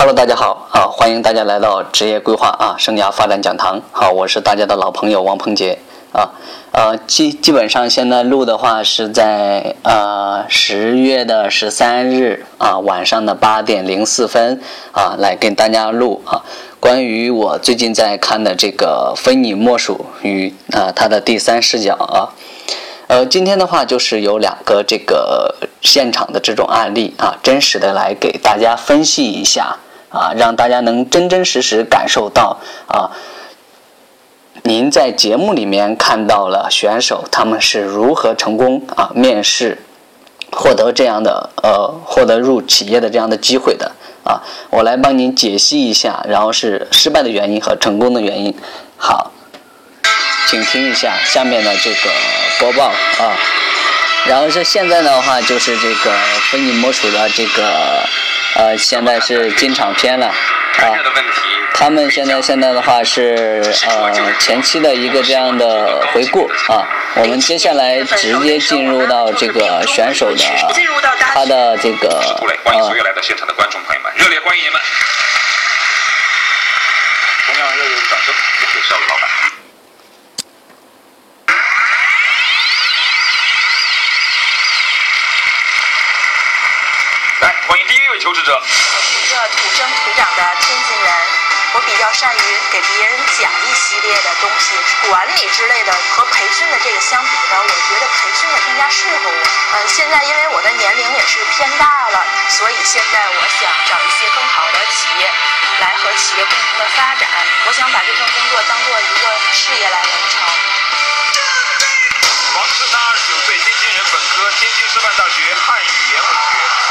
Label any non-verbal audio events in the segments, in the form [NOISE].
Hello，大家好啊！欢迎大家来到职业规划啊生涯发展讲堂。好，我是大家的老朋友王鹏杰啊。呃，基基本上现在录的话是在呃十月的十三日啊晚上的八点零四分啊来跟大家录啊。关于我最近在看的这个《非你莫属》与啊它的第三视角啊。呃，今天的话就是有两个这个现场的这种案例啊，真实的来给大家分析一下啊，让大家能真真实实感受到啊，您在节目里面看到了选手他们是如何成功啊面试获得这样的呃获得入企业的这样的机会的啊，我来帮您解析一下，然后是失败的原因和成功的原因。好，请听一下下面的这个。播报啊，然后是现在的话就是这个非你莫属的这个呃，现在是进场片了啊。他们现在现在的话是呃前期的一个这样的回顾啊。我们接下来直接进入到这个选手的他的这个欢迎所有来到现场的观众朋友们，热烈欢迎你们！同样热烈的掌声送给邵老板。求职者，我是一个土生土长的天津人，我比较善于给别人讲一系列的东西，管理之类的和培训的这个相比呢，我觉得培训的更加适合我。嗯，现在因为我的年龄也是偏大了，所以现在我想找一些更好的企业来和企业共同的发展。我想把这份工作当做一个事业来完成。王志刚，二十九岁，天津人，本科，天津师范大学汉语言文学。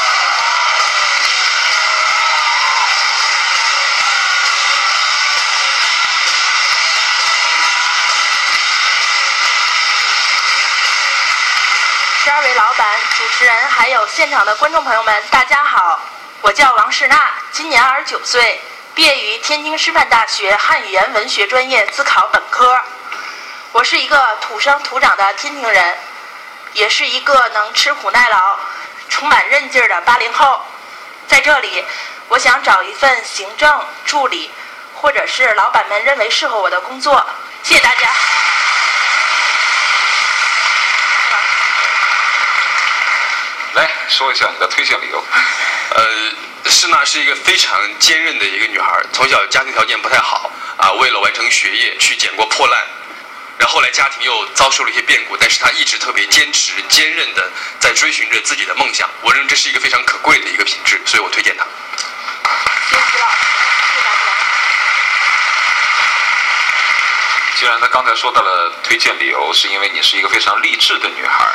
位老板、主持人，还有现场的观众朋友们，大家好！我叫王世娜，今年二十九岁，毕业于天津师范大学汉语言文学专业自考本科。我是一个土生土长的天津人，也是一个能吃苦耐劳、充满韧劲儿的八零后。在这里，我想找一份行政助理，或者是老板们认为适合我的工作。谢谢大家。来说一下你的推荐理由。呃，施娜是一个非常坚韧的一个女孩，从小家庭条件不太好啊，为了完成学业去捡过破烂，然后来家庭又遭受了一些变故，但是她一直特别坚持、坚韧的在追寻着自己的梦想。我认为这是一个非常可贵的一个品质，所以我推荐她。谢谢老师，谢谢大家。既然他刚才说到了推荐理由，是因为你是一个非常励志的女孩。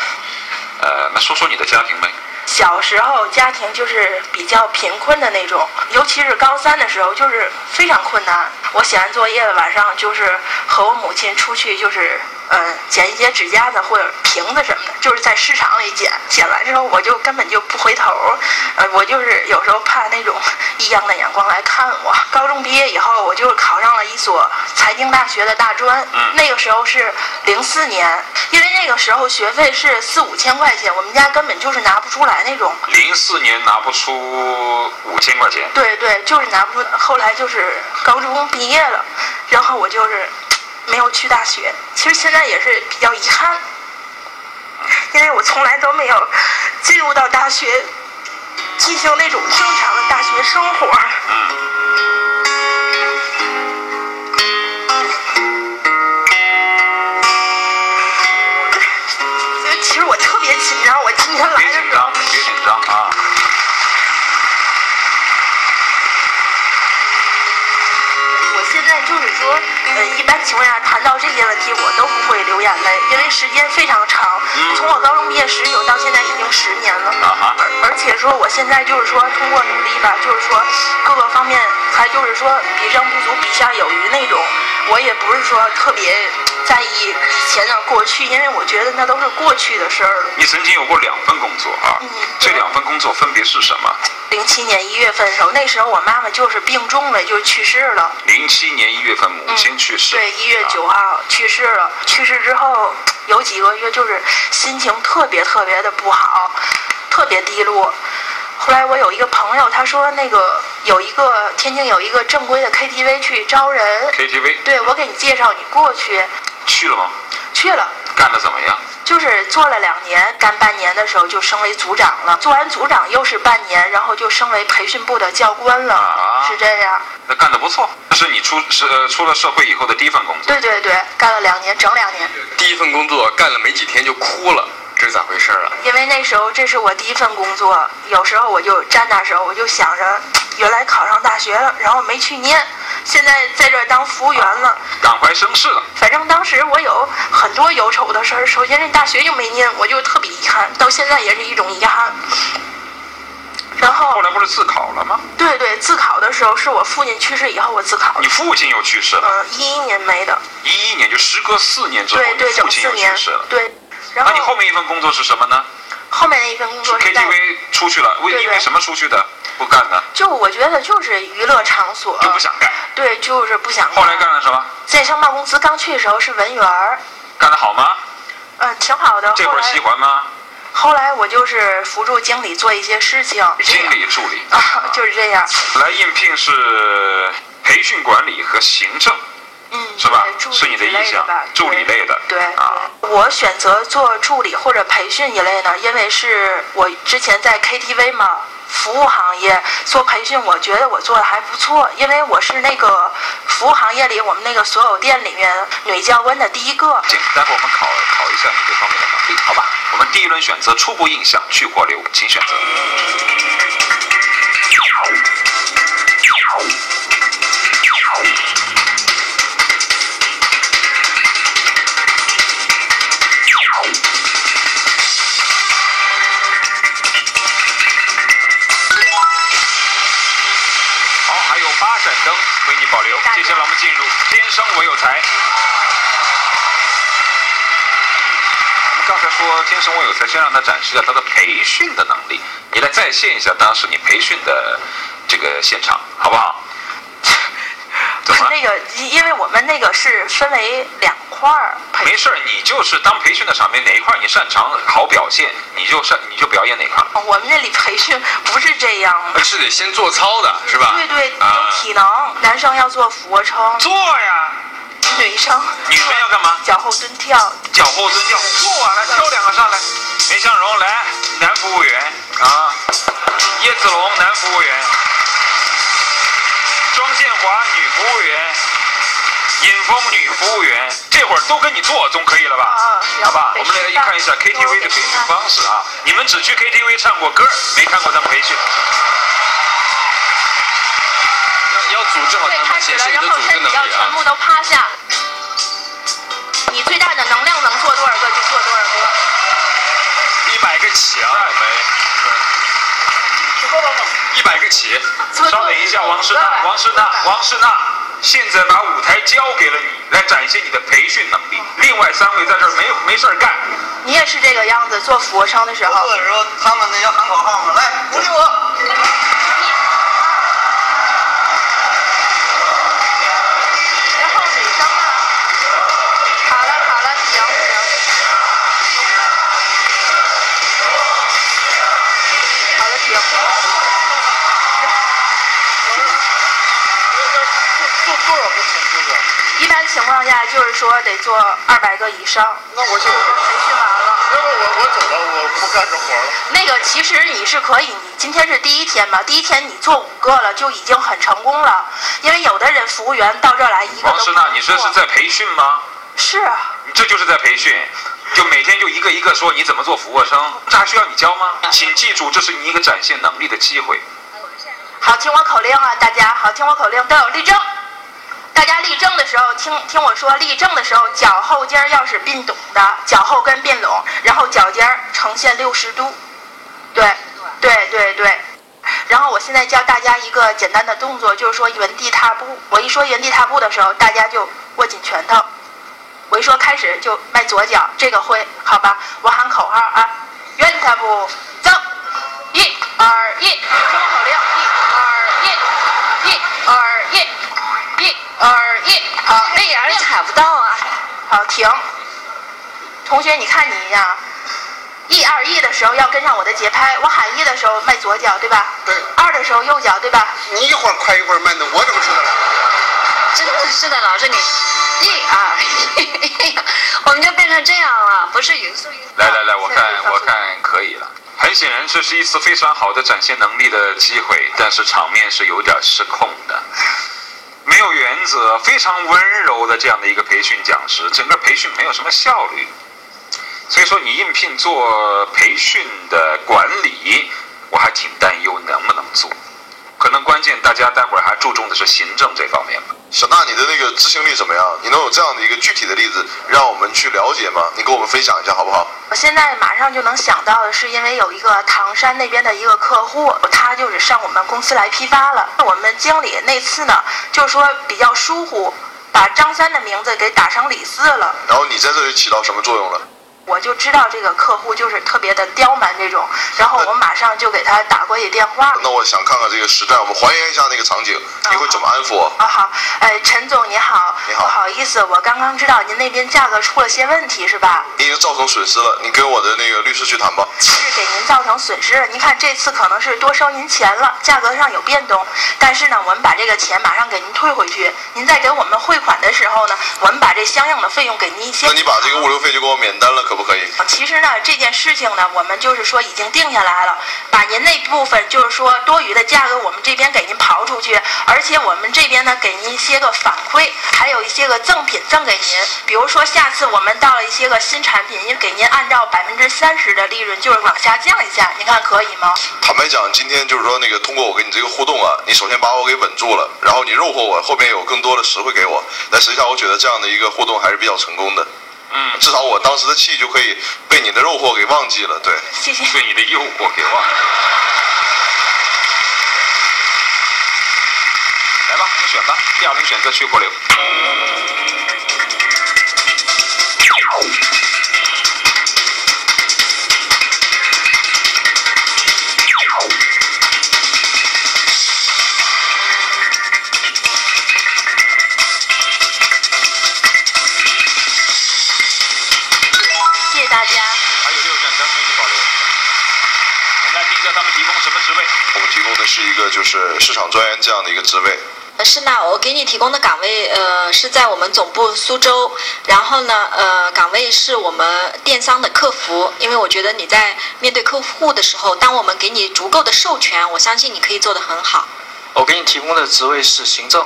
呃，那说说你的家庭呗。小时候家庭就是比较贫困的那种，尤其是高三的时候，就是非常困难。我写完作业晚上就是和我母亲出去，就是嗯捡一些纸夹子或者瓶子什么的，就是在市场里捡。捡完之后我就根本就不回头，呃，我就是有时候怕那种 [LAUGHS] 异样的眼光来看我。高中毕业以后，我就考上了一所财经大学的大专。那个时候是零四年，因为那个时候学费是四五千块钱，我们家根本就是拿不出来那种。零四年拿不出五千块钱。对对，就是拿不出。后来就是高中毕业了，然后我就是没有去大学。其实现在也是比较遗憾，因为我从来都没有进入到大学，进行那种正常的大学生活。其实我特别紧张，我今天来别紧张，别紧张啊！我现在就是说，呃，一般情况下谈到这些问题，我都不会流眼泪，因为时间非常长。从我高中毕业十九到现在已经十年了，而而且说我现在就是说通过努力吧，就是说各个方面还就是说比上不足，比下有余那种。我也不是说特别在意以前的过去，因为我觉得那都是过去的事儿了。你曾经有过两份工作啊，嗯这两份工作分别是什么？零七年一月份的时候，那时候我妈妈就是病重了，就去世了。零七年一月份，母亲去世。对，一月九号去世了。去世之后有几个月，就是心情特别特别的不好，特别低落。后来我有一个朋友，他说那个有一个天津有一个正规的 KTV 去招人，KTV 对我给你介绍，你过去去了吗？去了。干的怎么样？就是做了两年，干半年的时候就升为组长了，做完组长又是半年，然后就升为培训部的教官了，啊是这样。那干的不错。这是你出是呃出了社会以后的第一份工作。对对对，干了两年，整两年。第一份工作干了没几天就哭了，这是咋回事啊？因为那时候这是我第一份工作，有时候我就站那时候我就想着，[TSK] 原来考上大学了，然后没去念，现在在这儿当服务员了。感怀身世了。反正当时我有很多忧愁的事儿，首先这大学就没念，我就特别遗憾，到现在也是一种遗憾。然后后来不是自考了吗？对对，自考的时候是我父亲去世以后我自考你，父亲又去世了，嗯，一一年没的，一一年就时隔四年之后，你对对，父亲又去世了，。对。然那你后后面一份工作是什么呢？后面那一份工作是，KTV 出去了，为因为什么出去的？不干的，就我觉得就是娱乐场所，就不想干。对，就是不想干后来干了什么？在商贸公司刚去的时候是文员儿，干得好吗？嗯，挺好的。这会儿喜欢吗？后来我就是辅助经理做一些事情，经理助理啊，就是这样。来应聘是培训管理和行政，嗯，是吧是你的意向，助理类的。对，啊，我选择做助理或者培训一类呢，因为是我之前在 KTV 嘛，服务行业做培训，我觉得我做的还不错，因为我是那个服务行业里我们那个所有店里面女教官的第一个。行，待会我们考考一下你这方面的能力，好吧？我们第一轮选择初步印象去或留，请选择。接下来我们进入天生我有才。我们刚才说天生我有才，先让他展示一下他的培训的能力。你来再现一下当时你培训的这个现场，好不好？[LAUGHS] 怎么？那个，因为我们那个是分为两块儿。没事儿，你就是当培训的场面哪一块你擅长好表现，你就擅你就表演哪块。我们那里培训不是这样的，是得先做操的，是吧？对对，啊。有体能，男生要做俯卧撑，做呀，女生。女生要干嘛？脚后蹲跳，脚后蹲跳，做完了挑两个上来。梅向荣来，男服务员。啊，叶子龙男服务员，庄建华女服务员，尹峰女服务员，这会儿都跟你做总可以了吧？啊好吧，我们来看一下 KTV 的培训方式啊。你们只去 KTV 唱过歌，没看过咱们培训。你要组织好对，他们，开始了，显示你的组织然后身能力啊。体要全部都趴下。你最大的能量能做多少个就做多少个。一百个起啊，没。一百个起。稍等一下，王诗娜，王诗娜，王诗娜，现在把舞台交给了你，来展现你的培训能力。另外三位在这儿没没事儿干，你也是这个样子，做俯卧撑的时候做，的时候，他们那要喊口号嘛，来鼓励我。情况下就是说得做二百个以上。那我就培训完了。要不我我走了，我不干这活了。那个其实你是可以，你今天是第一天嘛，第一天你做五个了就已经很成功了，因为有的人服务员到这儿来一个都不王诗娜，你这是在培训吗？是啊，你这就是在培训，就每天就一个一个说你怎么做俯卧撑，这还需要你教吗？请记住，这是你一个展现能力的机会。好，听我口令啊，大家好，听我口令都有立正。大家立正的时候，听听我说，立正的时候，脚后尖儿要是并拢的，脚后跟并拢，然后脚尖儿呈现六十度。对，对对对。然后我现在教大家一个简单的动作，就是说原地踏步。我一说原地踏步的时候，大家就握紧拳头。我一说开始就迈左脚，这个会好吧？我喊口号啊，原地踏步，走，一二一，听我口令，一二一，一二一，一二一，好，那眼踩不到啊。好，停。同学，你看你一样，一二一的时候要跟上我的节拍，我喊一的时候迈左脚，对吧？对二的时候右脚，对吧？你一会儿快一会儿慢的，我怎么知道？真的是的，老师你一二，一我们就变成这样了，不是匀速运动。来来来，我看我看可以了。很显然，这是一次非常好的展现能力的机会，但是场面是有点失控的。没有原则，非常温柔的这样的一个培训讲师，整个培训没有什么效率。所以说，你应聘做培训的管理，我还挺担忧能不能做。可能关键大家待会儿还注重的是行政这方面吧。小娜，你的那个执行力怎么样？你能有这样的一个具体的例子让我们去了解吗？你跟我们分享一下好不好？我现在马上就能想到的是，因为有一个唐山那边的一个客户，他就是上我们公司来批发了。我们经理那次呢，就是说比较疏忽，把张三的名字给打成李四了。然后你在这里起到什么作用了？我就知道这个客户就是特别的刁蛮这种，然后我马上就给他打过去电话。那我想看看这个实战，我们还原一下那个场景，你会怎么安抚我？啊好，哎，陈总你好，你好不好意思，我刚刚知道您那边价格出了些问题是吧？你已经造成损失了，你跟我的那个律师去谈吧。是给您造成损失了。您看这次可能是多收您钱了，价格上有变动，但是呢，我们把这个钱马上给您退回去。您在给我们汇款的时候呢，我们把这相应的费用给您一些。那你把这个物流费就给我免单了，可不可以？其实呢，这件事情呢，我们就是说已经定下来了，把您那部分就是说多余的价格，我们这边给您刨出去，而且我们这边呢给您一些个反馈，还有一些个赠品赠给您。比如说下次我们到了一些个新产品，您给您按照百分之三十的利润就是往下降一下，您看可以吗？坦白讲，今天就是说那个通过我跟你这个互动啊，你首先把我给稳住了，然后你诱惑我，后面有更多的实惠给我。那实际上，我觉得这样的一个互动还是比较成功的。嗯，至少我当时的气就可以被你的诱惑给忘记了。对，谢谢。被你的诱惑给忘了。来吧，你选吧。第二名选择去或留。保留。我们来听一下他们提供什么职位。我们提供的是一个就是市场专员这样的一个职位。呃是呢我给你提供的岗位，呃，是在我们总部苏州，然后呢，呃，岗位是我们电商的客服，因为我觉得你在面对客户的时候，当我们给你足够的授权，我相信你可以做得很好。我给你提供的职位是行政，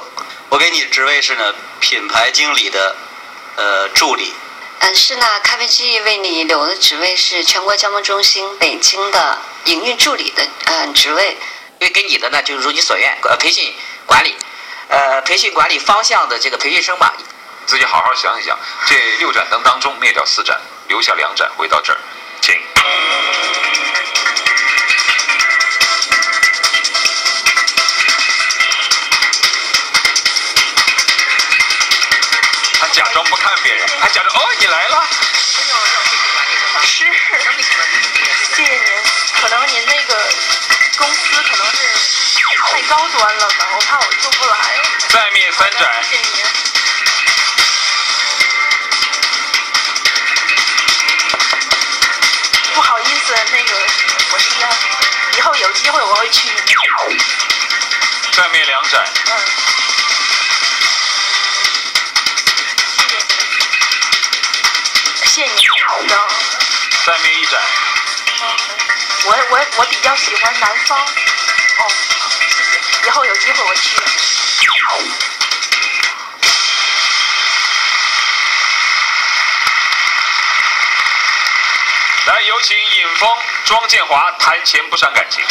我给你职位是呢品牌经理的呃助理。嗯，是呢咖啡机为你留的职位是全国加盟中心北京的营运助理的嗯职位。因为给你的呢就是如你所愿，呃，培训管理，呃，培训管理方向的这个培训生吧。自己好好想一想，这六盏灯当中灭掉四盏，留下两盏，回到这儿，请。不看别人，还想着哦你来了。是，谢谢您。可能您那个公司可能是太高端了吧，我怕我做不来了。再灭三盏谢谢您。不好意思，那个我实在以后有机会我会去。再灭两盏，嗯。再灭一盏，我我我比较喜欢南方。哦，好，谢谢。以后有机会我去。来有请尹峰、庄建华谈钱不伤感情。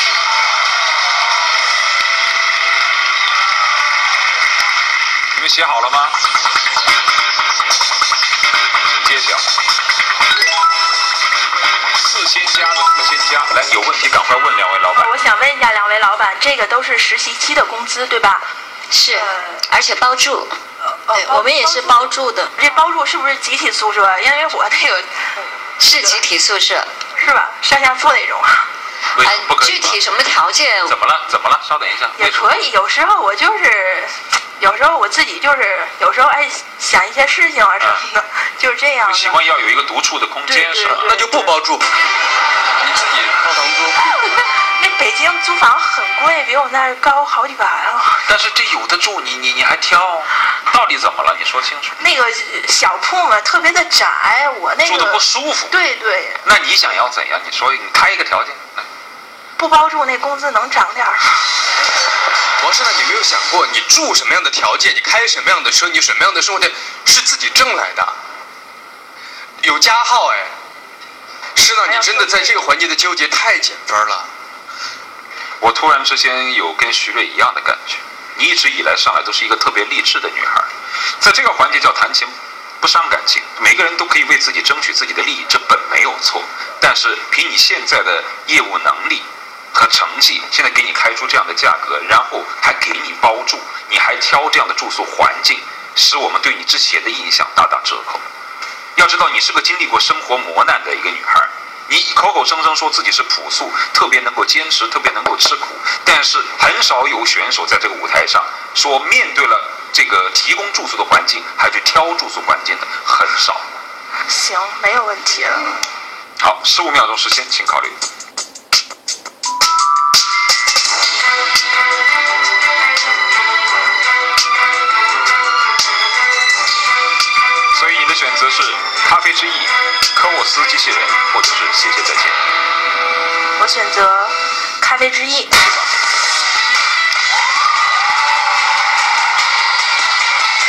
你们写好了吗？揭晓。四千加的四千加，来，有问题赶快问两位老板。我想问一下两位老板，这个都是实习期的工资对吧？是，而且包住，对，我们也是包住的，这包住是不是集体宿舍？因为我那个是集体宿舍。是吧？上下铺那种。为什么不可以吗？具体什么条件？怎么了？怎么了？稍等一下。也可以，有时候我就是，有时候我自己就是，有时候爱想一些事情啊什么的，就是这样的。喜欢要有一个独处的空间，是吧？那就不包住。套房租。[LAUGHS] 那北京租房很贵，比我们那儿高好几百了。但是这有的住，你你你还挑，到底怎么了？你说清楚。那个小铺嘛，特别的窄，我那个住的不舒服。对对。那你想要怎样？你说，你开一个条件。不包住，那工资能涨点儿。王师呢？你没有想过，你住什么样的条件，你开什么样的车，你什么样的生活条件是自己挣来的，有加号哎。是呢，你真的在这个环节的纠结太减分了。我突然之间有跟徐瑞一样的感觉，你一直以来上来都是一个特别励志的女孩，在这个环节叫谈情不伤感情，每个人都可以为自己争取自己的利益，这本没有错。但是凭你现在的业务能力。和成绩，现在给你开出这样的价格，然后还给你包住，你还挑这样的住宿环境，使我们对你之前的印象大打折扣。要知道，你是个经历过生活磨难的一个女孩，你口口声声说自己是朴素，特别能够坚持，特别能够吃苦，但是很少有选手在这个舞台上说面对了这个提供住宿的环境，还去挑住宿环境的很少。行，没有问题了。好，十五秒钟时间，请考虑。咖啡之翼、科沃斯机器人，或者是谢谢再见。我选择咖啡之翼。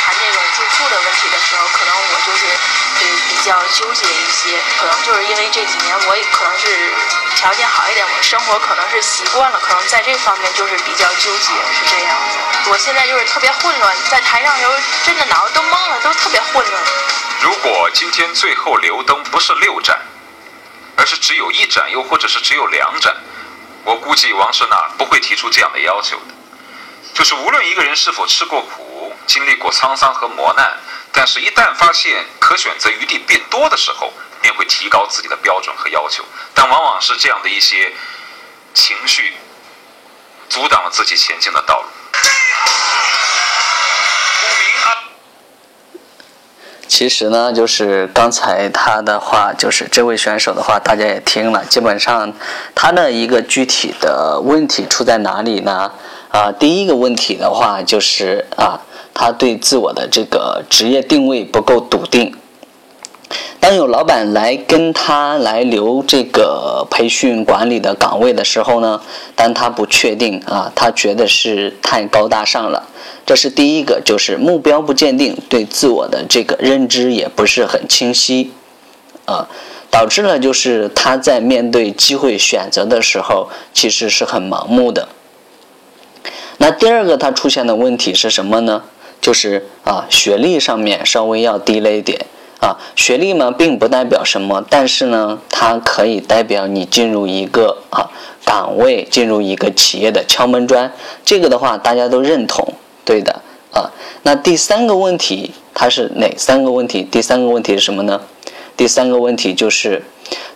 谈这个住宿的问题的时候，可能我就是比比较纠结一些，可能就是因为这几年我也可能是条件好一点，我生活可能是习惯了，可能在这方面就是比较纠结，是这样子。我现在就是特别混乱，在台上时候真的脑子都懵了，都特别混乱。如果今天最后留灯不是六盏，而是只有一盏，又或者是只有两盏，我估计王世娜不会提出这样的要求的。就是无论一个人是否吃过苦，经历过沧桑和磨难，但是一旦发现可选择余地变多的时候，便会提高自己的标准和要求。但往往是这样的一些情绪，阻挡了自己前进的道路。其实呢，就是刚才他的话，就是这位选手的话，大家也听了。基本上，他的一个具体的问题出在哪里呢？啊，第一个问题的话，就是啊，他对自我的这个职业定位不够笃定。当有老板来跟他来留这个培训管理的岗位的时候呢，但他不确定啊，他觉得是太高大上了。这是第一个，就是目标不坚定，对自我的这个认知也不是很清晰，啊，导致了就是他在面对机会选择的时候，其实是很盲目的。那第二个他出现的问题是什么呢？就是啊，学历上面稍微要低了一点啊，学历嘛并不代表什么，但是呢，它可以代表你进入一个啊岗位，进入一个企业的敲门砖，这个的话大家都认同。对的啊，那第三个问题它是哪三个问题？第三个问题是什么呢？第三个问题就是，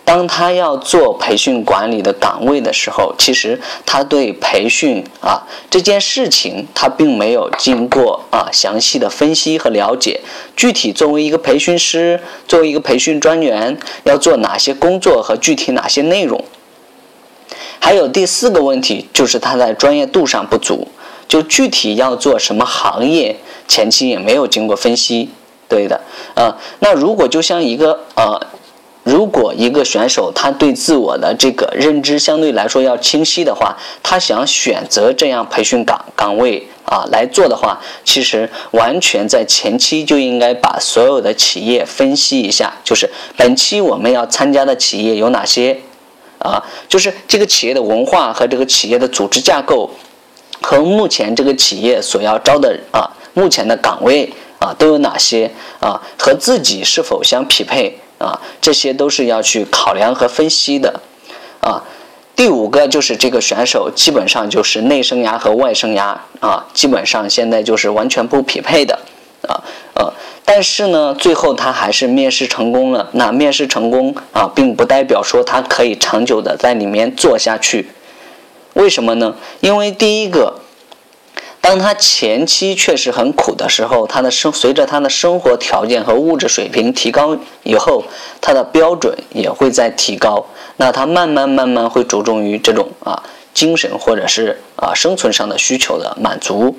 当他要做培训管理的岗位的时候，其实他对培训啊这件事情他并没有经过啊详细的分析和了解。具体作为一个培训师，作为一个培训专员，要做哪些工作和具体哪些内容？还有第四个问题就是他在专业度上不足。就具体要做什么行业，前期也没有经过分析，对的，啊，那如果就像一个呃，如果一个选手他对自我的这个认知相对来说要清晰的话，他想选择这样培训岗岗位啊来做的话，其实完全在前期就应该把所有的企业分析一下，就是本期我们要参加的企业有哪些，啊，就是这个企业的文化和这个企业的组织架构。和目前这个企业所要招的啊，目前的岗位啊都有哪些啊？和自己是否相匹配啊？这些都是要去考量和分析的啊。第五个就是这个选手基本上就是内生涯和外生涯啊，基本上现在就是完全不匹配的啊呃，但是呢，最后他还是面试成功了。那面试成功啊，并不代表说他可以长久的在里面做下去。为什么呢？因为第一个，当他前期确实很苦的时候，他的生随着他的生活条件和物质水平提高以后，他的标准也会在提高。那他慢慢慢慢会着重于这种啊精神或者是啊生存上的需求的满足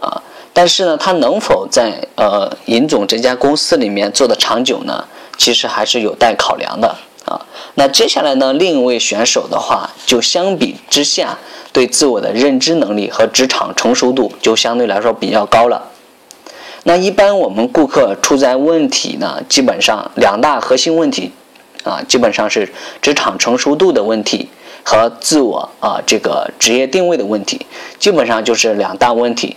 啊。但是呢，他能否在呃尹总这家公司里面做的长久呢？其实还是有待考量的啊。那接下来呢，另一位选手的话，就相比之下。对自我的认知能力和职场成熟度就相对来说比较高了。那一般我们顾客出在问题呢，基本上两大核心问题，啊，基本上是职场成熟度的问题和自我啊这个职业定位的问题，基本上就是两大问题。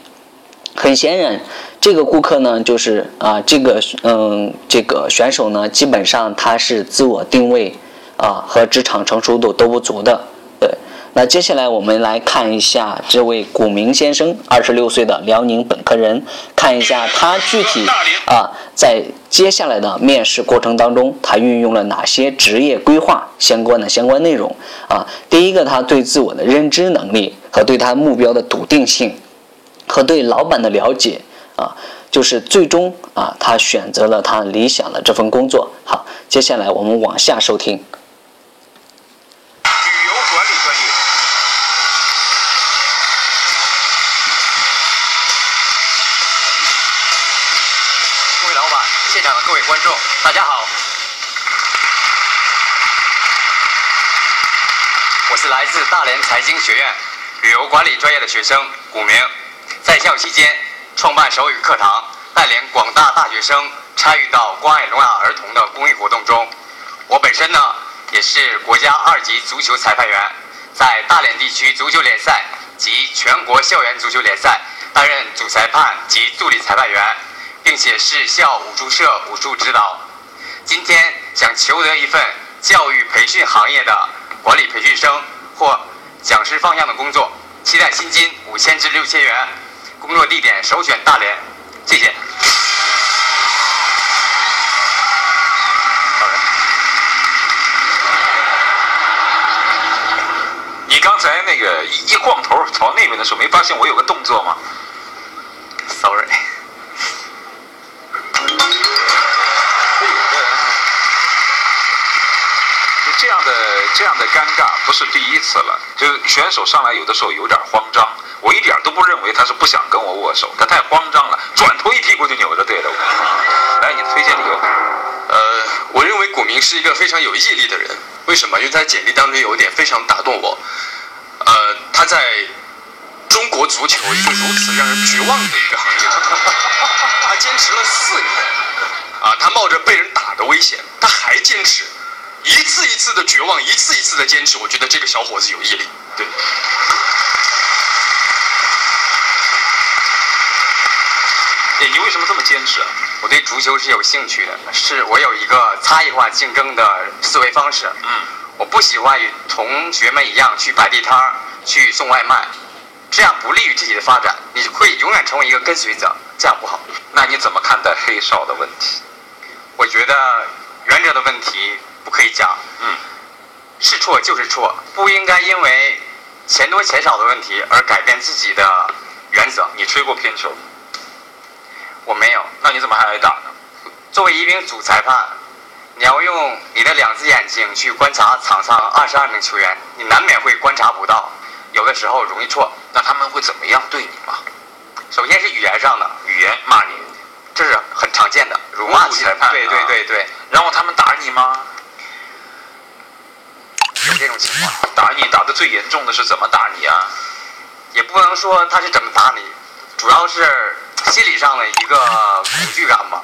很显然，这个顾客呢，就是啊这个嗯这个选手呢，基本上他是自我定位啊和职场成熟度都不足的。对那接下来我们来看一下这位古明先生，二十六岁的辽宁本科人，看一下他具体啊在接下来的面试过程当中，他运用了哪些职业规划相关的相关内容啊？第一个，他对自我的认知能力和对他目标的笃定性，和对老板的了解啊，就是最终啊他选择了他理想的这份工作。好，接下来我们往下收听各位老板现场的各位观众。大家好，我是来自大连财经学院旅游管理专业的学生古明，在校期间创办手语课堂，带领广大大学生参与到关爱聋哑儿童的公益活动中。我本身呢也是国家二级足球裁判员，在大连地区足球联赛及全国校园足球联赛担任主裁判及助理裁判员，并且是校武术社武术指导。今天想求得一份教育培训行业的管理培训生或讲师方向的工作，期待薪金五千至六千元，工作地点首选大连，谢谢。你刚才那个一晃头朝那边的时候，没发现我有个动作吗？Sorry。这样的这样的尴尬不是第一次了，就是选手上来有的时候有点慌张，我一点都不认为他是不想跟我握手，他太慌张了，转头一屁股就扭着对着我。来，你推荐理由。呃，我认为古明是一个非常有毅力的人，为什么？因为他简历当中有一点非常打动我。呃，他在中国足球一个如此让人绝望的一个行业，他坚持了四年，啊，他冒着被人打的危险，他还坚持。一次一次的绝望，一次一次的坚持，我觉得这个小伙子有毅力。对。你你为什么这么坚持？我对足球是有兴趣的，是我有一个差异化竞争的思维方式。嗯。我不喜欢与同学们一样去摆地摊儿、去送外卖，这样不利于自己的发展。你会永远成为一个跟随者，这样不好。那你怎么看待黑哨的问题？我觉得原则的问题。不可以讲，嗯，是错就是错，不应该因为钱多钱少的问题而改变自己的原则。你吹过偏球？我没有。那你怎么还挨打呢？作为一名主裁判，你要用你的两只眼睛去观察场上二十二名球员，你难免会观察不到，有的时候容易错。那他们会怎么样对你吗？首先是语言上的，语言骂你，这是很常见的辱骂裁判。对对对对。然后他们打你吗？有这种情况，打你打的最严重的是怎么打你啊？也不能说他是怎么打你，主要是心理上的一个恐惧感吧。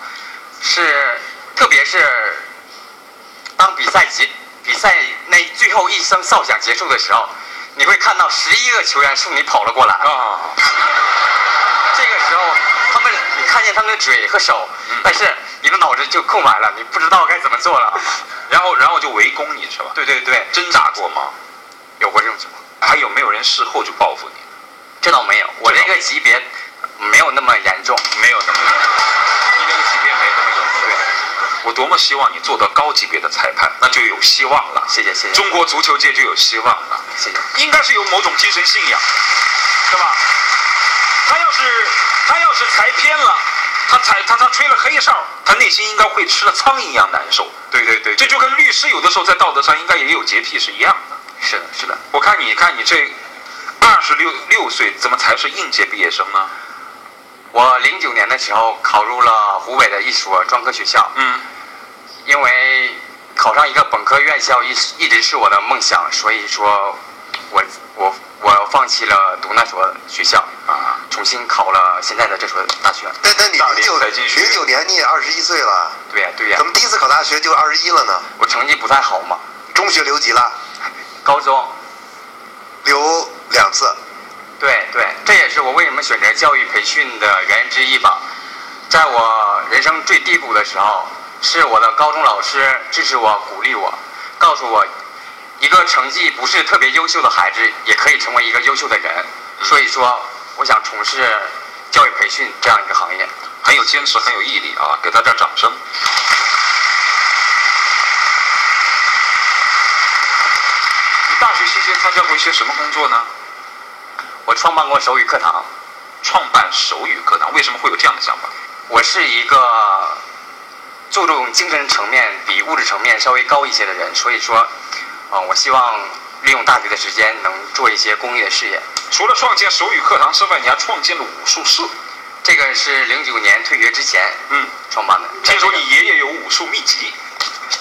是，特别是当比赛结比赛那最后一声哨响结束的时候，你会看到十一个球员冲你跑了过来。啊。[LAUGHS] 这个时候，他们你看见他们的嘴和手，但是你的脑子就空白了，你不知道该怎么做了。[LAUGHS] 然后，然后就围攻你是吧？对对对，挣扎过吗？有过这种情况。还有没有人事后就报复你？这倒没有，我这个级别没有那么严重，没有那么严重。你那个级别没那么严重。对，我多么希望你做到高级别的裁判，那就有希望了。谢谢谢谢。中国足球界就有希望了。谢谢。应该是有某种精神信仰，是吧？是裁偏了，他裁他他吹了黑哨，他内心应该会吃了苍蝇一样难受。对对对，这就跟律师有的时候在道德上应该也有洁癖是一样的。是的，是的。我看你看你这二十六六岁，怎么才是应届毕业生呢？我零九年的时候考入了湖北的一所专科学校，嗯，因为考上一个本科院校一一直是我的梦想，所以说，我我我放弃了读那所学校啊，重新考了现在的这所大学。但但你零九零九年你也二十一岁了，对呀对呀，怎么第一次考大学就二十一了呢？我成绩不太好嘛。中学留级了，高中留两次。对对，这也是我为什么选择教育培训的原因之一吧。在我人生最低谷的时候，是我的高中老师支持我、鼓励我，告诉我，一个成绩不是特别优秀的孩子也可以成为一个优秀的人。所以说，我想从事教育培训这样一个行业，很有坚持，很有毅力啊！给他点掌声。你大学期间参加过一些什么工作呢？我创办过手语课堂，创办手语课堂，为什么会有这样的想法？我是一个注重精神层面比物质层面稍微高一些的人，所以说，啊，我希望利用大学的时间能做一些公益的事业。除了创建手语课堂之外，你还创建了武术社。这个是零九年退学之前，嗯，创办的。听说你爷爷有武术秘籍，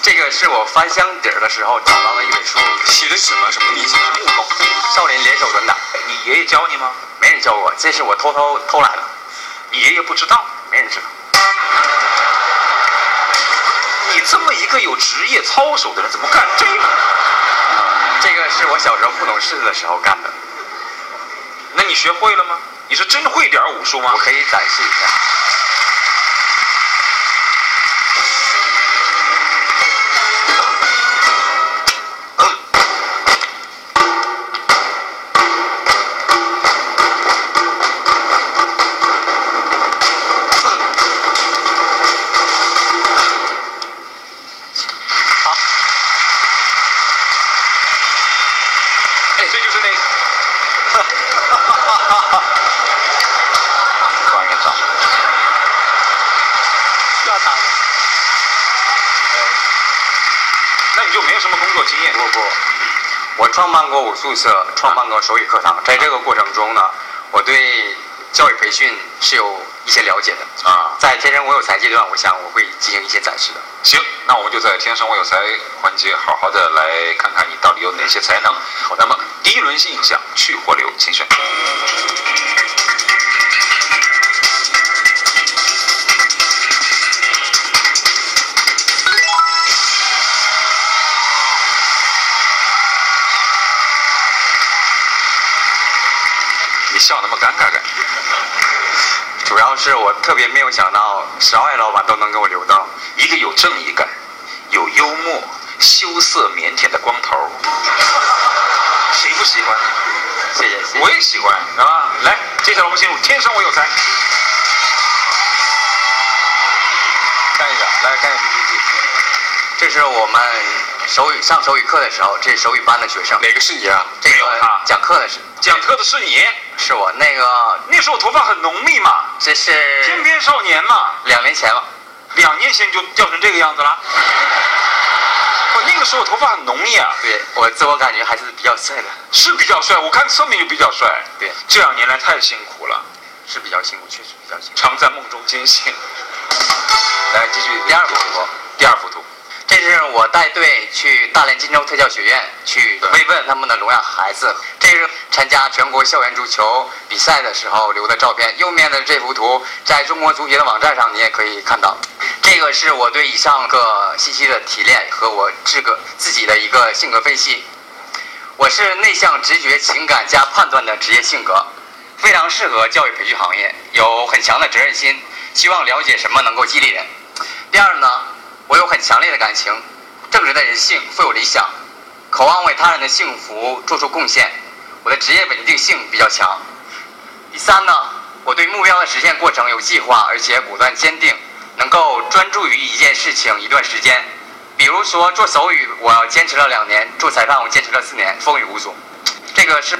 这个是我翻箱底儿的时候找到的一本书，写的什么什么秘籍？木头，少林联手短打。你爷爷教你吗？没人教我，这是我偷偷偷来的。你爷爷不知道，没人知道。你这么一个有职业操守的人，怎么干这个？这个是我小时候不懂事的时候干的。那你学会了吗？你是真会点武术吗？我可以展示一下。创办过武术社，创办过手语课堂，在这个过程中呢，我对教育培训是有一些了解的啊。在天生我有才阶段，我想我会进行一些展示的。行，那我们就在天生我有才环节，好好的来看看你到底有哪些才能。那么第一轮印象去或留，请选。笑那么尴尬干什么？主要是我特别没有想到，十二位老板都能给我留到。一个有正义感、有幽默、羞涩腼腆的光头，谁不喜欢？谢谢，谢谢我也喜欢，是吧！来，接下来我们进入天生我有才。看一下，来看一下 PPT。这是我们手语上手语课的时候，这是手语班的学生。哪个是你啊？这个讲课的是讲课的是你，是我。那个那时候头发很浓密嘛，这是翩翩少年嘛，两年前了。两年前就掉成这个样子了。我那个时候头发很浓密啊。对我自我感觉还是比较帅的，是比较帅，我看侧面就比较帅。对，这两年来太辛苦了，是比较辛苦，确实比较辛苦。常在梦中惊醒。来继续第二幅图，第二幅图，这是我带队去大连金州特教学院去慰问他们的聋哑孩子。这是参加全国校园足球比赛的时候留的照片。右面的这幅图，在中国足协的网站上你也可以看到。这个是我对以上个信息的提炼和我自个自己的一个性格分析。我是内向、直觉、情感加判断的职业性格，非常适合教育培训行业，有很强的责任心，希望了解什么能够激励人。第二呢，我有很强烈的感情，正直的人性，富有理想，渴望为他人的幸福做出贡献。我的职业稳定性比较强。第三呢，我对目标的实现过程有计划，而且果断坚定，能够专注于一件事情一段时间。比如说做手语，我坚持了两年；做裁判，我坚持了四年，风雨无阻。这个是。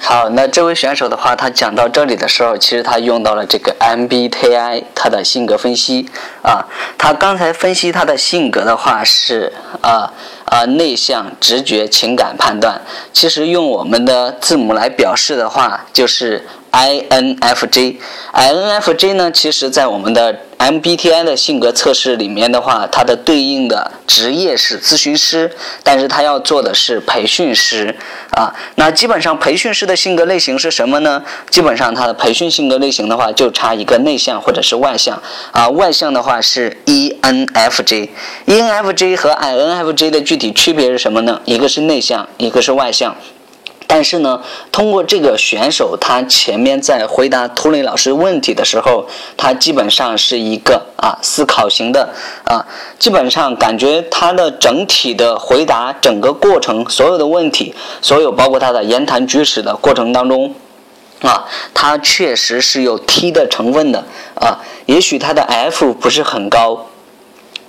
好，那这位选手的话，他讲到这里的时候，其实他用到了这个 MBTI 他的性格分析啊。他刚才分析他的性格的话是啊啊内向、直觉、情感判断。其实用我们的字母来表示的话，就是 INFJ。INFJ 呢，其实在我们的 MBTI 的性格测试里面的话，它的对应的职业是咨询师，但是他要做的是培训师啊。那基本上培训师的性格类型是什么呢？基本上他的培训性格类型的话，就差一个内向或者是外向啊。外向的话是 ENFJ，ENFJ 和 INFJ 的具体区别是什么呢？一个是内向，一个是外向。但是呢，通过这个选手，他前面在回答涂磊老师问题的时候，他基本上是一个啊思考型的啊，基本上感觉他的整体的回答，整个过程所有的问题，所有包括他的言谈举止的过程当中，啊，他确实是有 T 的成分的啊，也许他的 F 不是很高。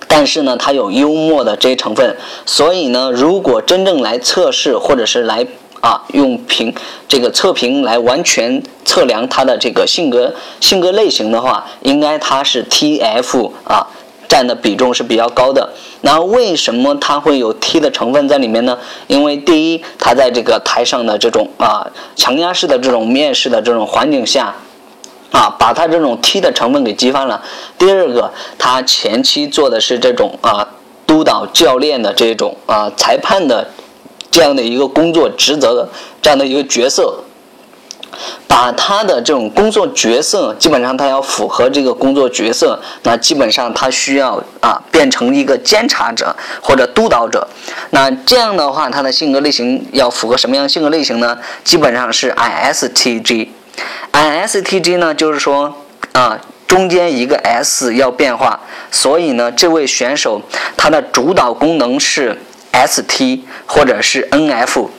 但是呢，他有幽默的这些成分，所以呢，如果真正来测试或者是来啊，用评这个测评来完全测量他的这个性格性格类型的话，应该他是 TF 啊，占的比重是比较高的。那为什么他会有 T 的成分在里面呢？因为第一，他在这个台上的这种啊强压式的这种面试的这种环境下，啊，把他这种 T 的成分给激发了。第二个，他前期做的是这种啊督导教练的这种啊裁判的。这样的一个工作职责的这样的一个角色，把他的这种工作角色，基本上他要符合这个工作角色，那基本上他需要啊变成一个监察者或者督导者。那这样的话，他的性格类型要符合什么样性格类型呢？基本上是 ISTJ。ISTJ 呢，就是说啊中间一个 S 要变化，所以呢，这位选手他的主导功能是。S T 或者是 N F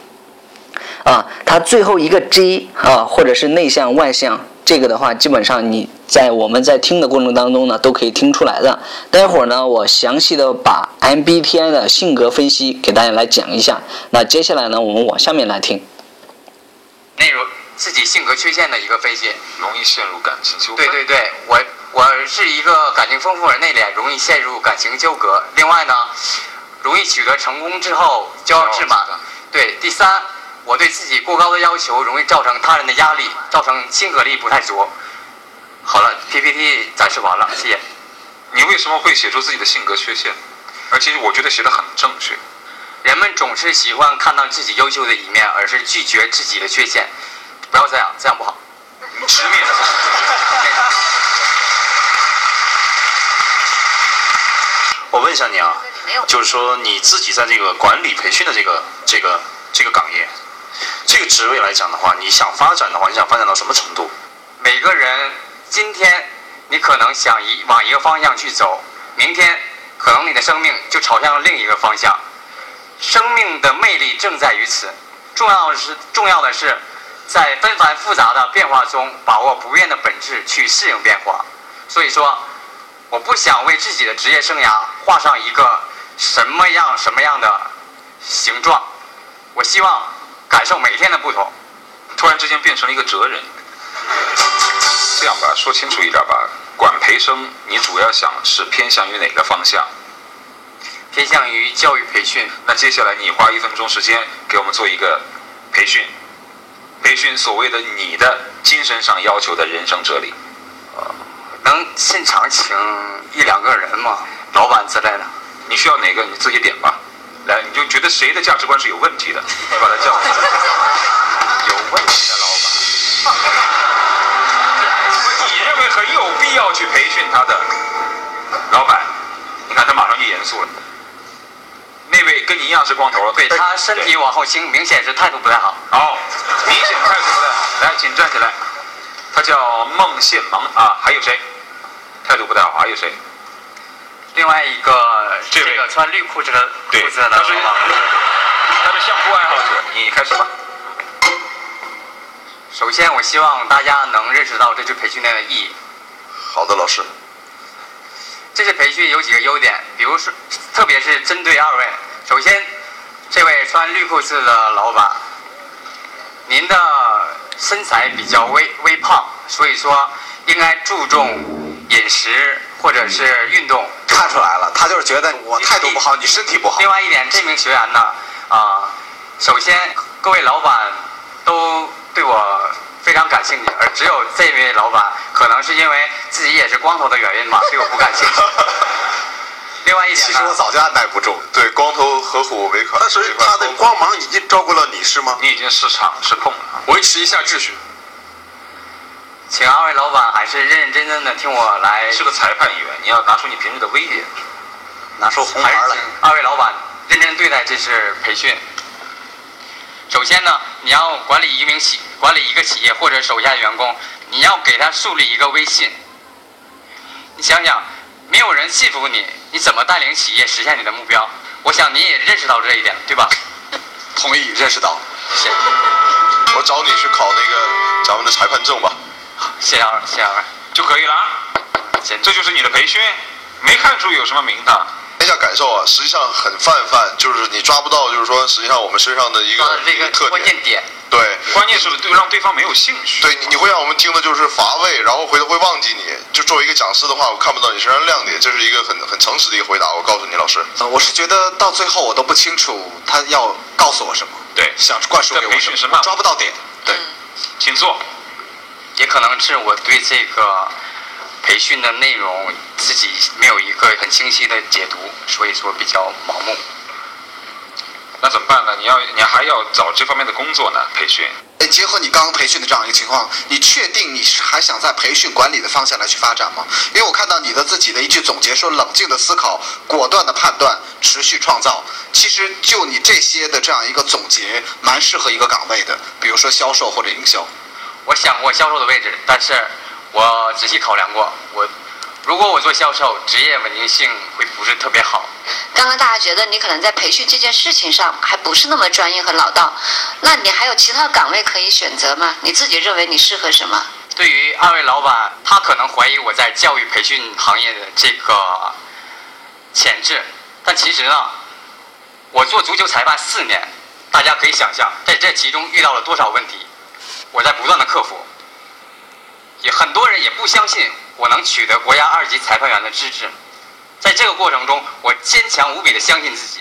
啊，它最后一个 G 啊，或者是内向外向，这个的话，基本上你在我们在听的过程当中呢，都可以听出来的。待会儿呢，我详细的把 M B T I 的性格分析给大家来讲一下。那接下来呢，我们往下面来听。内容自己性格缺陷的一个分析，容易陷入感情纠纷。对对对，我我是一个感情丰富而内敛，容易陷入感情纠葛。另外呢。容易取得成功之后骄傲自满，对。第三，我对自己过高的要求容易造成他人的压力，造成亲和力不太足。好了，PPT 展示完了，谢谢。你为什么会写出自己的性格缺陷？而且我觉得写的很正确。人们总是喜欢看到自己优秀的一面，而是拒绝自己的缺陷。不要这样，这样不好。直面。我问一下你啊。就是说，你自己在这个管理培训的这个这个这个岗业，这个职位来讲的话，你想发展的话，你想发展到什么程度？每个人今天你可能想一往一个方向去走，明天可能你的生命就朝向另一个方向。生命的魅力正在于此。重要的是，重要的是在纷繁复杂的变化中，把握不变的本质，去适应变化。所以说，我不想为自己的职业生涯画上一个。什么样什么样的形状？我希望感受每天的不同。突然之间变成了一个哲人。这样吧，说清楚一点吧。管培生，你主要想是偏向于哪个方向？偏向于教育培训。那接下来你花一分钟时间给我们做一个培训，培训所谓的你的精神上要求的人生哲理。能现场请一两个人吗？老板之类的。你需要哪个？你自己点吧。来，你就觉得谁的价值观是有问题的，你把他叫来。有问题的老板。你认为很有必要去培训他的老板？你看他马上就严肃了。那位跟你一样是光头，对他身体往后倾，明显是态度不太好。好，明显态度不太好。来，请站起来。他叫孟宪芒啊，还有谁？态度不太好，还有谁？另外一个这个穿绿裤子的裤子的他是他是相扑爱好者，你开始吧。首先，我希望大家能认识到这次培训的意义。好的，老师。这次培训有几个优点，比如说，特别是针对二位。首先，这位穿绿裤子的老板，您的身材比较微微胖，所以说应该注重饮食或者是运动。看出来了，他就是觉得我态度不好，你身体不好。另外一点，这名学员呢，啊，首先各位老板都对我非常感兴趣，而只有这位老板可能是因为自己也是光头的原因吧，[LAUGHS] 对我不感兴趣。另外一点，其实我早就按耐不住。对，光头合伙为可。但是他的光芒已经照顾了你，是吗？你已经失场失控了，维持一下秩序。请二位老板还是认认真真的听我来。是个裁判员，你要拿出你平时的威严，拿出红牌来。二位老板认真对待这次培训。首先呢，你要管理一名企管理一个企业或者手下的员工，你要给他树立一个威信。你想想，没有人信服你，你怎么带领企业实现你的目标？我想你也认识到这一点，对吧？同意，认识到。谢谢。我找你去考那个咱们的裁判证吧。谢谢二位，谢谢二位，就可以了。这就是你的培训，没看出有什么名堂。一下感受啊，实际上很泛泛，就是你抓不到，就是说，实际上我们身上的一个这个特关键点。对，关键是对让对方没有兴趣。对，你会让我们听的就是乏味，然后回头会忘记你。就作为一个讲师的话，我看不到你身上亮点，这是一个很很诚实的一个回答。我告诉你，老师，呃，我是觉得到最后我都不清楚他要告诉我什么。对，想灌输给我什么，抓不到点。对，请坐。也可能是我对这个培训的内容自己没有一个很清晰的解读，所以说比较盲目。那怎么办呢？你要你还要找这方面的工作呢？培训。哎，结合你刚刚培训的这样一个情况，你确定你是还想在培训管理的方向来去发展吗？因为我看到你的自己的一句总结说：冷静的思考，果断的判断，持续创造。其实就你这些的这样一个总结，蛮适合一个岗位的，比如说销售或者营销。我想过销售的位置，但是我仔细考量过，我如果我做销售，职业稳定性会不是特别好。刚刚大家觉得你可能在培训这件事情上还不是那么专业和老道，那你还有其他岗位可以选择吗？你自己认为你适合什么？对于二位老板，他可能怀疑我在教育培训行业的这个潜质，但其实呢，我做足球裁判四年，大家可以想象，在这其中遇到了多少问题。我在不断的克服，也很多人也不相信我能取得国家二级裁判员的资质，在这个过程中，我坚强无比的相信自己。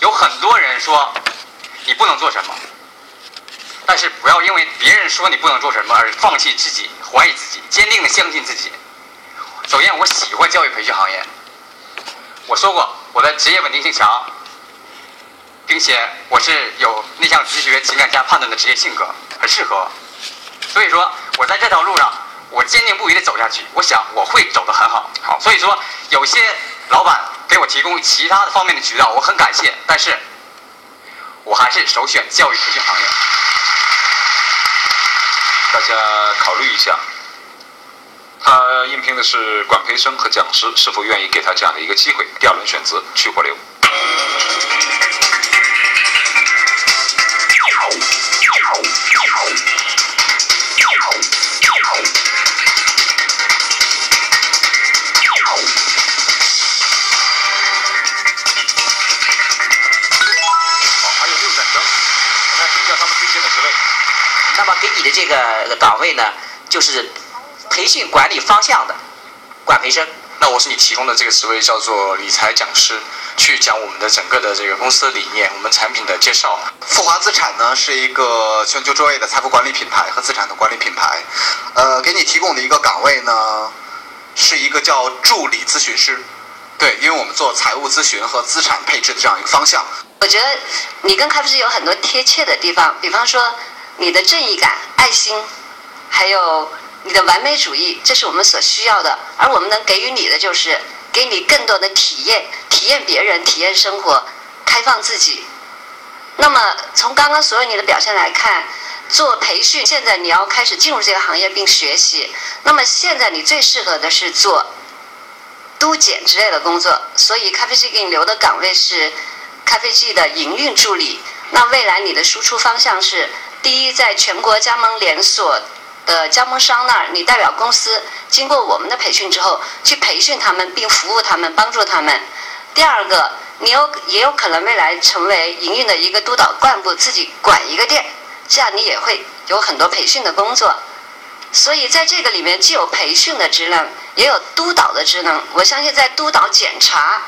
有很多人说你不能做什么，但是不要因为别人说你不能做什么而放弃自己、怀疑自己，坚定的相信自己。首先，我喜欢教育培训行业。我说过，我的职业稳定性强。并且我是有内向直觉、情感加判断的职业性格，很适合。所以说，我在这条路上，我坚定不移的走下去。我想我会走得很好。好，所以说有些老板给我提供其他的方面的渠道，我很感谢。但是，我还是首选教育培训行业。大家考虑一下，他应聘的是管培生和讲师，是否愿意给他这样的一个机会？第二轮选择去或留。那么给你的这个岗位呢，就是培训管理方向的管培生。那我是你提供的这个职位叫做理财讲师，去讲我们的整个的这个公司的理念，我们产品的介绍。富华资产呢是一个全球卓越的财富管理品牌和资产的管理品牌，呃，给你提供的一个岗位呢是一个叫助理咨询师。对，因为我们做财务咨询和资产配置的这样一个方向。我觉得你跟开复师有很多贴切的地方，比方说你的正义感、爱心，还有你的完美主义，这是我们所需要的。而我们能给予你的，就是给你更多的体验，体验别人，体验生活，开放自己。那么从刚刚所有你的表现来看，做培训，现在你要开始进入这个行业并学习。那么现在你最适合的是做。督检之类的工作，所以咖啡机给你留的岗位是咖啡机的营运助理。那未来你的输出方向是：第一，在全国加盟连锁的加盟商那儿，你代表公司经过我们的培训之后，去培训他们并服务他们，帮助他们；第二个，你有也有可能未来成为营运的一个督导干部，自己管一个店，这样你也会有很多培训的工作，所以在这个里面既有培训的职能，也有督导的职能。我相信在督导、检查、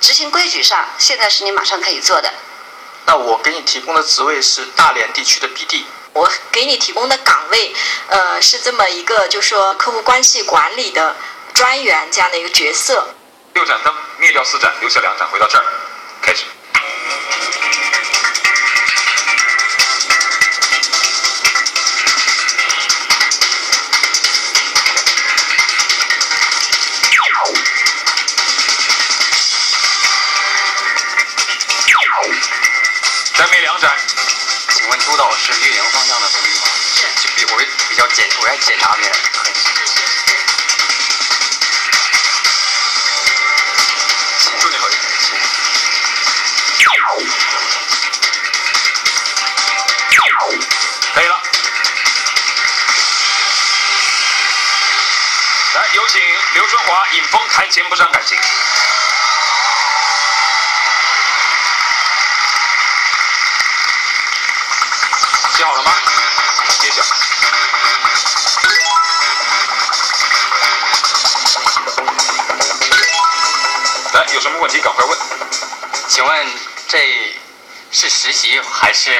执行规矩上，现在是你马上可以做的。那我给你提供的职位是大连地区的 BD。我给你提供的岗位，呃，是这么一个，就是说客户关系管理的专员这样的一个角色。六盏灯灭掉四盏，留下两盏，回到这儿，开始。督导是运营方向的东西吗？是。就比我比较检，我要检查别人。祝你好运。可以了。来，有请刘春华引风台前不伤感情。有什么问题赶快问。请问这是实习还是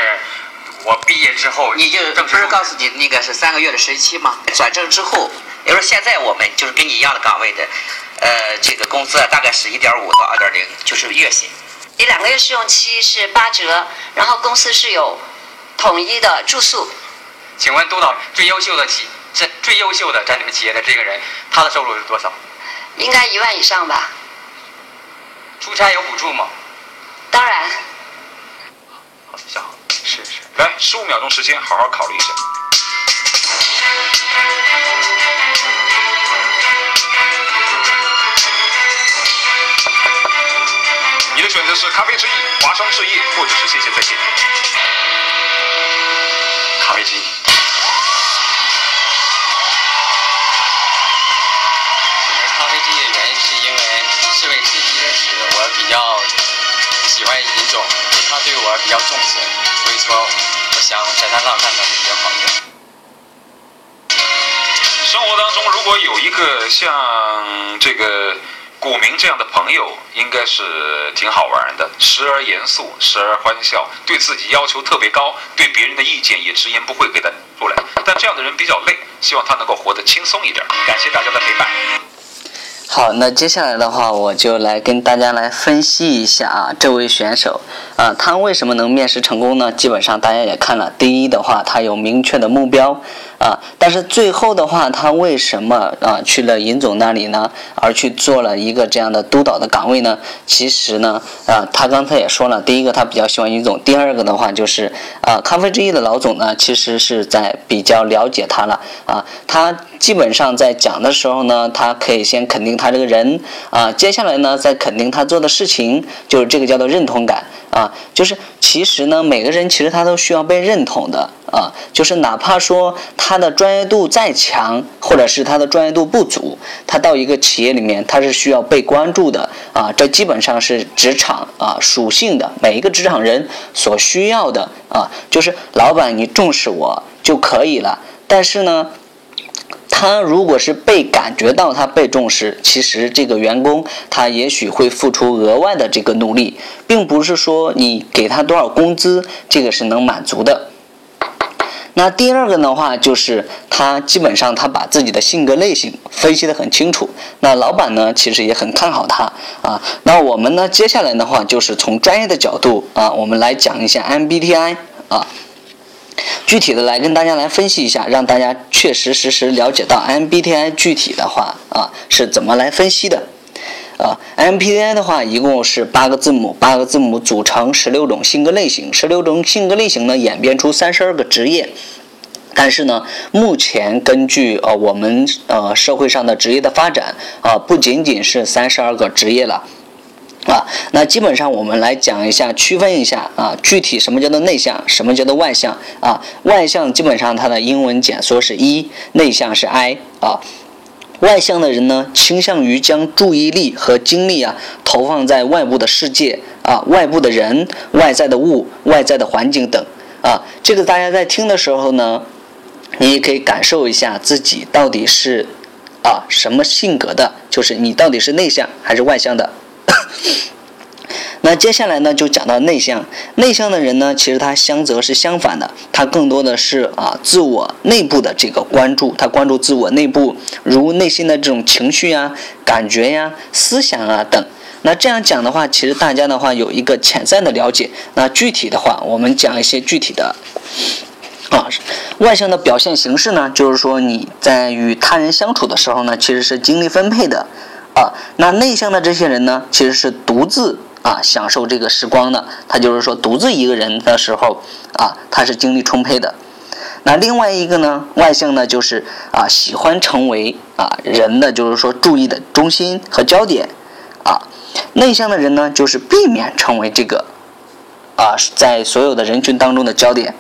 我毕业之后？你就不是告诉你那个是三个月的实习期吗？转正之后，也就是现在我们就是跟你一样的岗位的，呃，这个工资啊大概是一点五到二点零，就是月薪。你两个月试用期是八折，然后公司是有统一的住宿。请问督导最优秀的企这最优秀的在你们企业的这个人，他的收入是多少？应该一万以上吧。出差有补助吗？当然。好，想好，是是。来，十五秒钟时间，好好考虑一下。你的选择是咖啡之翼、华商置业，或者是谢谢再见。咖啡之意。他对我比较重视，所以说我想在他那干的比较好一点。生活当中如果有一个像这个股民这样的朋友，应该是挺好玩的，时而严肃，时而欢笑，对自己要求特别高，对别人的意见也直言不讳给他出来。但这样的人比较累，希望他能够活得轻松一点。感谢大家的陪伴。好，那接下来的话，我就来跟大家来分析一下啊，这位选手啊，他为什么能面试成功呢？基本上大家也看了，第一的话，他有明确的目标啊，但是最后的话，他为什么啊去了尹总那里呢？而去做了一个这样的督导的岗位呢？其实呢，啊，他刚才也说了，第一个他比较喜欢尹总，第二个的话就是啊，咖啡之意的老总呢，其实是在比较了解他了啊，他基本上在讲的时候呢，他可以先肯定他这个人啊，接下来呢再肯定他做的事情，就是这个叫做认同感啊，就是其实呢，每个人其实他都需要被认同的啊，就是哪怕说他的专业度再强，或者是他的专业度不足，他到一个企业里面，他是需要被关注的啊，这基本上是职场啊属性的，每一个职场人所需要的啊，就是老板你重视我就可以了，但是呢。他如果是被感觉到他被重视，其实这个员工他也许会付出额外的这个努力，并不是说你给他多少工资，这个是能满足的。那第二个的话，就是他基本上他把自己的性格类型分析的很清楚。那老板呢，其实也很看好他啊。那我们呢，接下来的话就是从专业的角度啊，我们来讲一下 MBTI 啊。具体的来跟大家来分析一下，让大家确实实实了解到 MBTI 具体的话啊是怎么来分析的。啊，MBTI 的话一共是八个字母，八个字母组成十六种性格类型，十六种性格类型呢演变出三十二个职业。但是呢，目前根据呃我们呃社会上的职业的发展啊，不仅仅是三十二个职业了。啊，那基本上我们来讲一下，区分一下啊，具体什么叫做内向，什么叫做外向啊？外向基本上它的英文简缩是 E，内向是 I 啊。外向的人呢，倾向于将注意力和精力啊投放在外部的世界啊、外部的人、外在的物、外在的环境等啊。这个大家在听的时候呢，你也可以感受一下自己到底是啊什么性格的，就是你到底是内向还是外向的。那接下来呢，就讲到内向。内向的人呢，其实他相则是相反的，他更多的是啊自我内部的这个关注，他关注自我内部，如内心的这种情绪呀、感觉呀、思想啊等。那这样讲的话，其实大家的话有一个潜在的了解。那具体的话，我们讲一些具体的。啊，外向的表现形式呢，就是说你在与他人相处的时候呢，其实是精力分配的。啊，那内向的这些人呢，其实是独自啊享受这个时光的。他就是说，独自一个人的时候啊，他是精力充沛的。那另外一个呢，外向呢，就是啊喜欢成为啊人的就是说注意的中心和焦点。啊，内向的人呢，就是避免成为这个啊在所有的人群当中的焦点。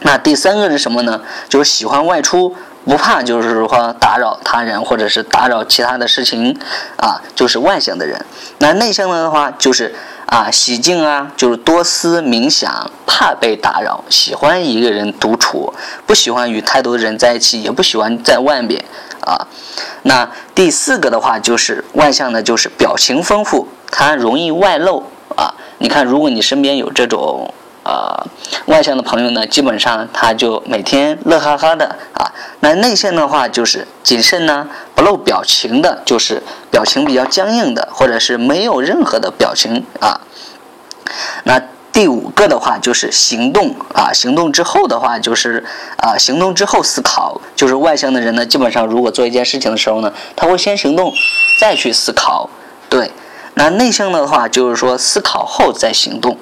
那第三个是什么呢？就是喜欢外出，不怕就是说打扰他人或者是打扰其他的事情，啊，就是外向的人。那内向的话就是啊，喜静啊，就是多思冥想，怕被打扰，喜欢一个人独处，不喜欢与太多的人在一起，也不喜欢在外面啊。那第四个的话就是外向的，就是表情丰富，他容易外露啊。你看，如果你身边有这种。呃，外向的朋友呢，基本上他就每天乐哈哈的啊。那内向的话就是谨慎呢，不露表情的，就是表情比较僵硬的，或者是没有任何的表情啊。那第五个的话就是行动啊，行动之后的话就是啊，行动之后思考，就是外向的人呢，基本上如果做一件事情的时候呢，他会先行动，再去思考。对，那内向的话就是说思考后再行动。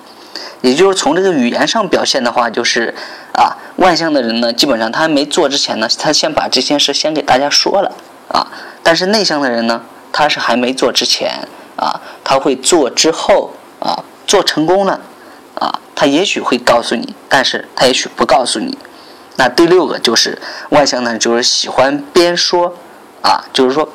也就是从这个语言上表现的话，就是啊，外向的人呢，基本上他还没做之前呢，他先把这件事先给大家说了啊。但是内向的人呢，他是还没做之前啊，他会做之后啊，做成功了啊，他也许会告诉你，但是他也许不告诉你。那第六个就是外向的，就是喜欢边说啊，就是说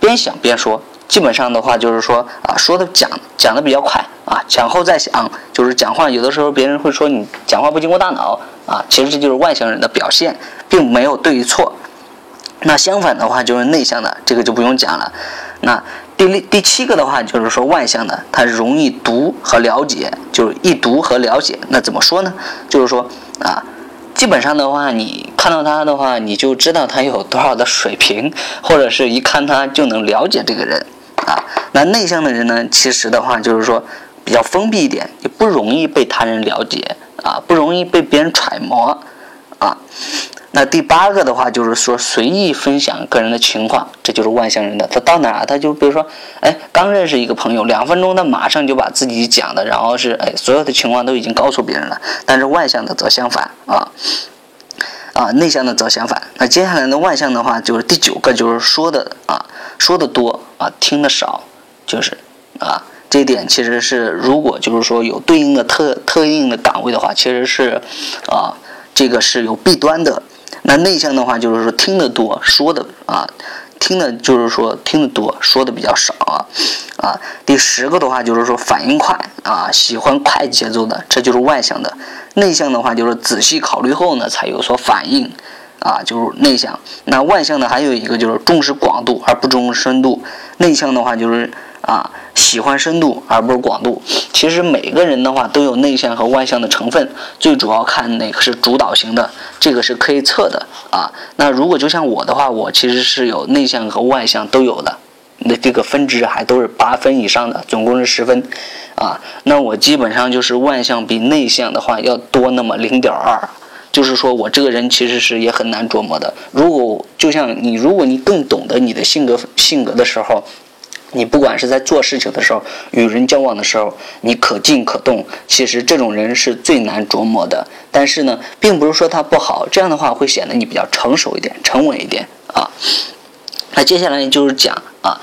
边想边说。基本上的话就是说啊，说的讲讲的比较快啊，讲后再想，就是讲话有的时候别人会说你讲话不经过大脑啊，其实这就是外向人的表现，并没有对与错。那相反的话就是内向的，这个就不用讲了。那第六第七个的话就是说外向的，他容易读和了解，就是易读和了解。那怎么说呢？就是说啊，基本上的话，你看到他的话，你就知道他有多少的水平，或者是一看他就能了解这个人。啊，那内向的人呢？其实的话，就是说比较封闭一点，也不容易被他人了解啊，不容易被别人揣摩啊。那第八个的话，就是说随意分享个人的情况，这就是外向人的。他到哪，他就比如说，哎，刚认识一个朋友，两分钟，他马上就把自己讲的，然后是哎，所有的情况都已经告诉别人了。但是外向的则相反啊。啊，内向的则相反。那接下来的外向的话，就是第九个，就是说的啊，说的多啊，听的少，就是啊，这一点其实是如果就是说有对应的特特应的岗位的话，其实是啊，这个是有弊端的。那内向的话，就是说听得多，说的啊。听的，就是说听得多，说的比较少啊，啊，第十个的话就是说反应快啊，喜欢快节奏的，这就是外向的。内向的话就是仔细考虑后呢才有所反应，啊，就是内向。那外向的还有一个就是重视广度而不重视深度，内向的话就是。啊，喜欢深度而不是广度。其实每个人的话都有内向和外向的成分，最主要看哪个是主导型的，这个是可以测的啊。那如果就像我的话，我其实是有内向和外向都有的，那这个分值还都是八分以上的，总共是十分啊。那我基本上就是外向比内向的话要多那么零点二，就是说我这个人其实是也很难琢磨的。如果就像你，如果你更懂得你的性格性格的时候。你不管是在做事情的时候，与人交往的时候，你可静可动。其实这种人是最难琢磨的。但是呢，并不是说他不好，这样的话会显得你比较成熟一点、沉稳一点啊。那接下来就是讲啊，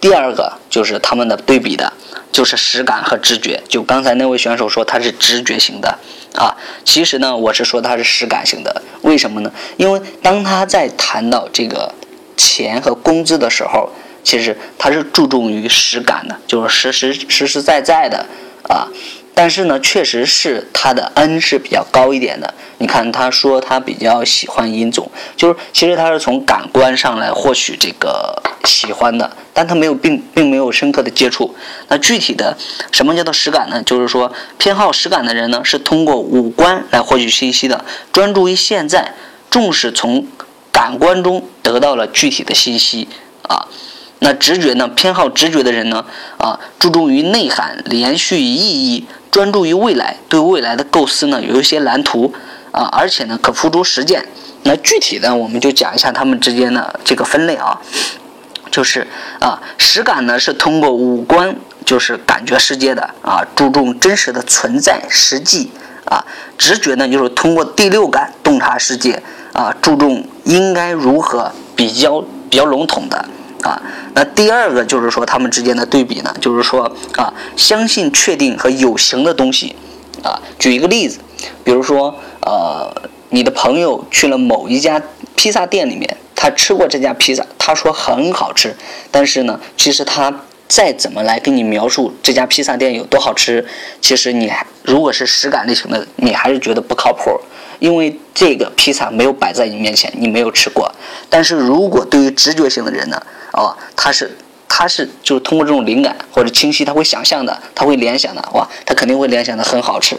第二个就是他们的对比的，就是实感和直觉。就刚才那位选手说他是直觉型的啊，其实呢，我是说他是实感型的。为什么呢？因为当他在谈到这个钱和工资的时候。其实他是注重于实感的，就是实实实实在在的啊，但是呢，确实是他的 N 是比较高一点的。你看，他说他比较喜欢殷总，就是其实他是从感官上来获取这个喜欢的，但他没有并并没有深刻的接触。那具体的什么叫做实感呢？就是说偏好实感的人呢，是通过五官来获取信息的，专注于现在，重视从感官中得到了具体的信息啊。那直觉呢？偏好直觉的人呢？啊，注重于内涵、连续意义，专注于未来，对未来的构思呢有一些蓝图啊，而且呢可付诸实践。那具体的我们就讲一下他们之间的这个分类啊，就是啊，实感呢是通过五官就是感觉世界的啊，注重真实的存在实际啊，直觉呢就是通过第六感洞察世界啊，注重应该如何比较比较笼统的。啊，那第二个就是说他们之间的对比呢，就是说啊，相信确定和有形的东西，啊，举一个例子，比如说呃，你的朋友去了某一家披萨店里面，他吃过这家披萨，他说很好吃，但是呢，其实他再怎么来跟你描述这家披萨店有多好吃，其实你如果是实感类型的，你还是觉得不靠谱。因为这个披萨没有摆在你面前，你没有吃过。但是如果对于直觉性的人呢，哦，他是他是就是通过这种灵感或者清晰，他会想象的，他会联想的，哇，他肯定会联想的很好吃。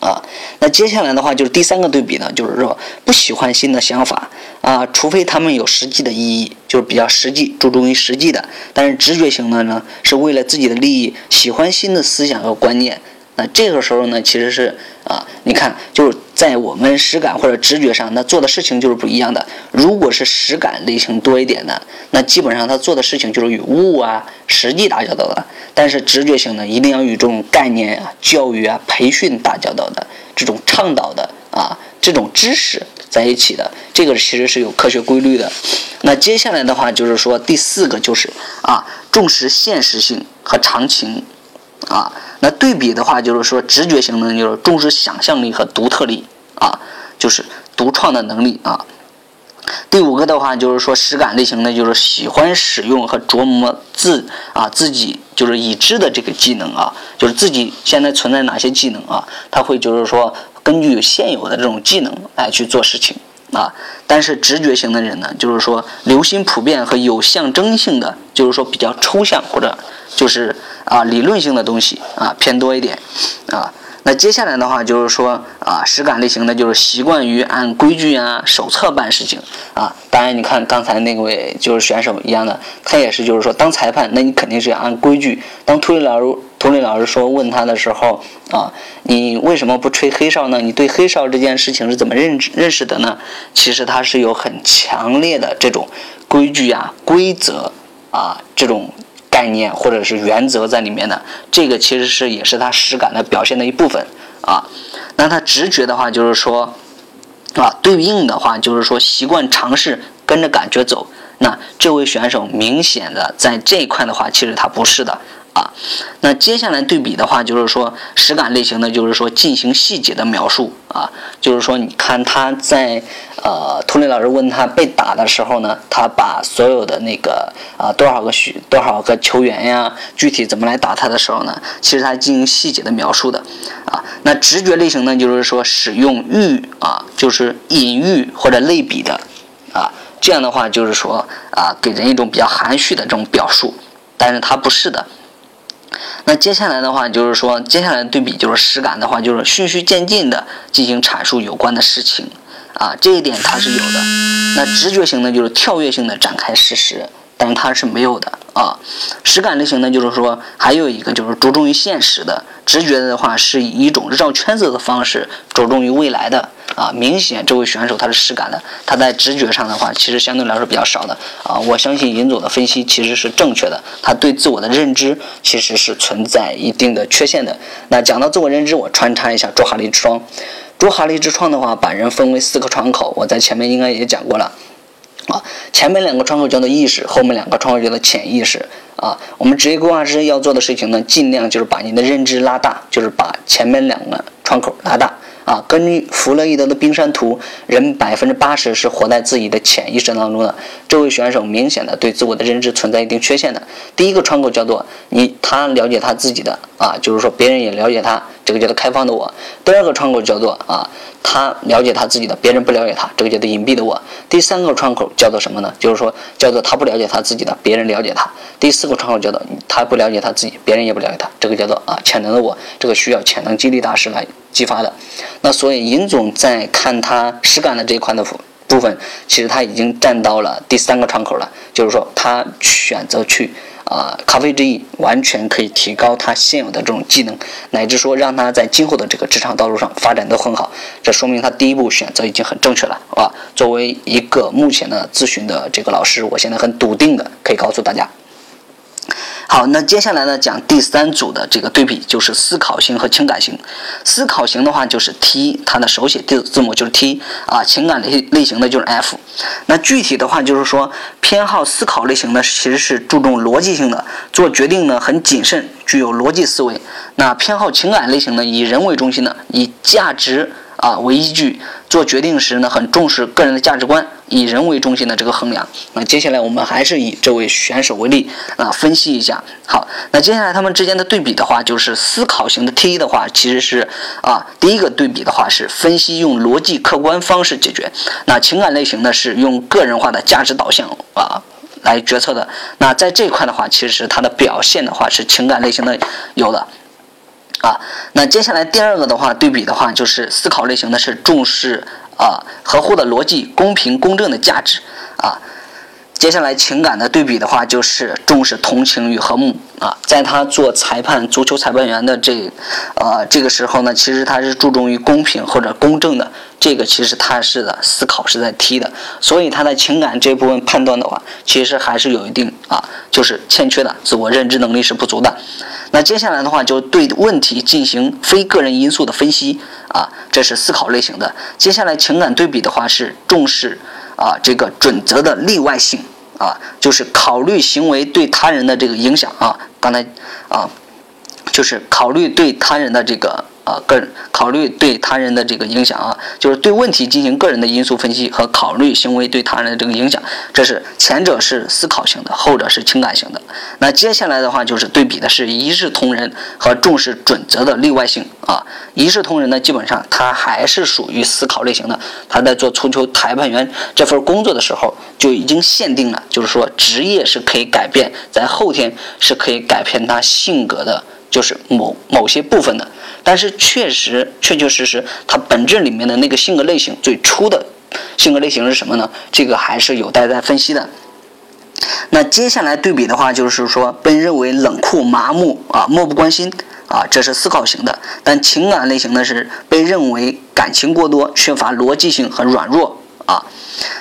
啊，那接下来的话就是第三个对比呢，就是说不喜欢新的想法啊，除非他们有实际的意义，就是比较实际，注重于实际的。但是直觉型的呢，是为了自己的利益，喜欢新的思想和观念。那这个时候呢，其实是啊，你看，就是在我们实感或者直觉上，那做的事情就是不一样的。如果是实感类型多一点的，那基本上他做的事情就是与物啊、实际打交道的。但是直觉型呢，一定要与这种概念啊、教育啊、培训打交道的，这种倡导的啊，这种知识在一起的，这个其实是有科学规律的。那接下来的话就是说，第四个就是啊，重视现实性和常情。啊，那对比的话，就是说直觉型的，就是重视想象力和独特力啊，就是独创的能力啊。第五个的话，就是说实感类型的，就是喜欢使用和琢磨自啊自己就是已知的这个技能啊，就是自己现在存在哪些技能啊，他会就是说根据现有的这种技能来去做事情啊。但是直觉型的人呢，就是说留心普遍和有象征性的，就是说比较抽象或者就是。啊，理论性的东西啊偏多一点，啊，那接下来的话就是说啊，实感类型的就是习惯于按规矩啊手册办事情啊。当然，你看刚才那位就是选手一样的，他也是就是说当裁判，那你肯定是要按规矩。当涂磊老师涂磊老师说问他的时候啊，你为什么不吹黑哨呢？你对黑哨这件事情是怎么认认识的呢？其实他是有很强烈的这种规矩啊规则啊这种。概念或者是原则在里面的，这个其实是也是他实感的表现的一部分啊。那他直觉的话，就是说啊，对应的话就是说习惯尝试跟着感觉走。那这位选手明显的在这一块的话，其实他不是的。啊，那接下来对比的话，就是说实感类型的，就是说进行细节的描述啊，就是说你看他在呃，托尼老师问他被打的时候呢，他把所有的那个啊多少个许多少个球员呀，具体怎么来打他的时候呢，其实他进行细节的描述的啊。那直觉类型呢，就是说使用喻啊，就是隐喻或者类比的啊，这样的话就是说啊，给人一种比较含蓄的这种表述，但是他不是的。那接下来的话，就是说，接下来对比就是实感的话，就是循序渐进的进行阐述有关的事情，啊，这一点它是有的。那直觉型的，就是跳跃性的展开事实，但是它是没有的啊。实感类型呢，就是说还有一个就是着重于现实的，直觉的话是以一种绕圈子的方式着重于未来的。啊，明显这位选手他是实感的，他在直觉上的话，其实相对来说比较少的啊。我相信尹总的分析其实是正确的，他对自我的认知其实是存在一定的缺陷的。那讲到自我认知，我穿插一下卓哈利之窗。卓哈利之窗的话，把人分为四个窗口，我在前面应该也讲过了啊。前面两个窗口叫做意识，后面两个窗口叫做潜意识啊。我们职业规划师要做的事情呢，尽量就是把你的认知拉大，就是把前面两个窗口拉大。啊，根据弗洛伊德的冰山图，人百分之八十是活在自己的潜意识当中的。这位选手明显的对自我的认知存在一定缺陷的。第一个窗口叫做你，他了解他自己的啊，就是说别人也了解他，这个叫做开放的我。第二个窗口叫做啊，他了解他自己的，别人不了解他，这个叫做隐蔽的我。第三个窗口叫做什么呢？就是说叫做他不了解他自己的，别人了解他。第四个窗口叫做他不了解他自己，别人也不了解他，这个叫做啊潜能的我，这个需要潜能激励大师来。激发的，那所以尹总在看他实感的这一块的部分，其实他已经站到了第三个窗口了，就是说他选择去啊咖啡之翼，完全可以提高他现有的这种技能，乃至说让他在今后的这个职场道路上发展都很好，这说明他第一步选择已经很正确了啊。作为一个目前的咨询的这个老师，我现在很笃定的可以告诉大家。好，那接下来呢，讲第三组的这个对比，就是思考型和情感型。思考型的话就是 T，它的手写字字母就是 T 啊。情感类类型的就是 F。那具体的话就是说，偏好思考类型的其实是注重逻辑性的，做决定呢很谨慎，具有逻辑思维。那偏好情感类型呢，以人为中心的，以价值。啊，为依据做决定时呢，很重视个人的价值观，以人为中心的这个衡量。那接下来我们还是以这位选手为例啊，分析一下。好，那接下来他们之间的对比的话，就是思考型的 T 的话，其实是啊，第一个对比的话是分析用逻辑客观方式解决。那情感类型呢，是用个人化的价值导向啊来决策的。那在这一块的话，其实它的表现的话是情感类型的有的。啊，那接下来第二个的话，对比的话，就是思考类型的是重视啊合乎的逻辑、公平公正的价值啊。接下来情感的对比的话，就是重视同情与和睦啊。在他做裁判、足球裁判员的这呃这个时候呢，其实他是注重于公平或者公正的。这个其实他是的思考是在踢的，所以他的情感这部分判断的话，其实还是有一定啊，就是欠缺的，自我认知能力是不足的。那接下来的话，就对问题进行非个人因素的分析啊，这是思考类型的。接下来情感对比的话是重视啊这个准则的例外性啊，就是考虑行为对他人的这个影响啊。刚才啊，就是考虑对他人的这个。啊，个人考虑对他人的这个影响啊，就是对问题进行个人的因素分析和考虑行为对他人的这个影响，这是前者是思考型的，后者是情感型的。那接下来的话就是对比的是一视同仁和重视准则的例外性啊。一视同仁呢，基本上他还是属于思考类型的，他在做足球裁判员这份工作的时候就已经限定了，就是说职业是可以改变，在后天是可以改变他性格的，就是某某些部分的。但是确实，确确实实，它本质里面的那个性格类型，最初的性格类型是什么呢？这个还是有待再分析的。那接下来对比的话，就是说被认为冷酷、麻木啊，漠不关心啊，这是思考型的；但情感类型的是被认为感情过多、缺乏逻辑性和软弱啊。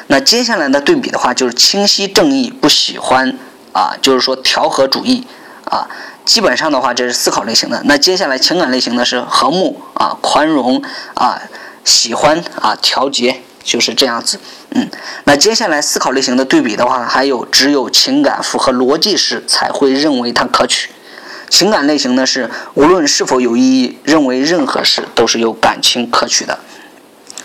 那接下来的对比的话，就是清晰正义，不喜欢啊，就是说调和主义啊。基本上的话，这是思考类型的。那接下来情感类型的是和睦啊、宽容啊、喜欢啊、调节，就是这样子。嗯，那接下来思考类型的对比的话，还有只有情感符合逻辑时才会认为它可取。情感类型呢是无论是否有意义，认为任何事都是有感情可取的。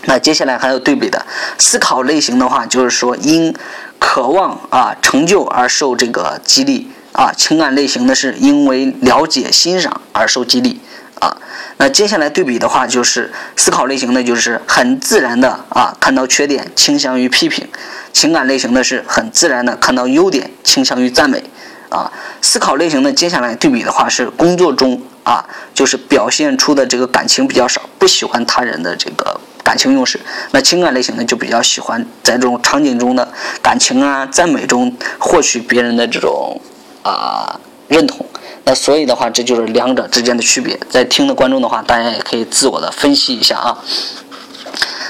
那接下来还有对比的思考类型的话，就是说因渴望啊成就而受这个激励。啊，情感类型的是因为了解、欣赏而受激励啊。那接下来对比的话，就是思考类型的，就是很自然的啊，看到缺点倾向于批评；情感类型的是很自然的看到优点倾向于赞美啊。思考类型的接下来对比的话是工作中啊，就是表现出的这个感情比较少，不喜欢他人的这个感情用事。那情感类型的就比较喜欢在这种场景中的感情啊、赞美中获取别人的这种。啊，认同。那所以的话，这就是两者之间的区别。在听的观众的话，大家也可以自我的分析一下啊。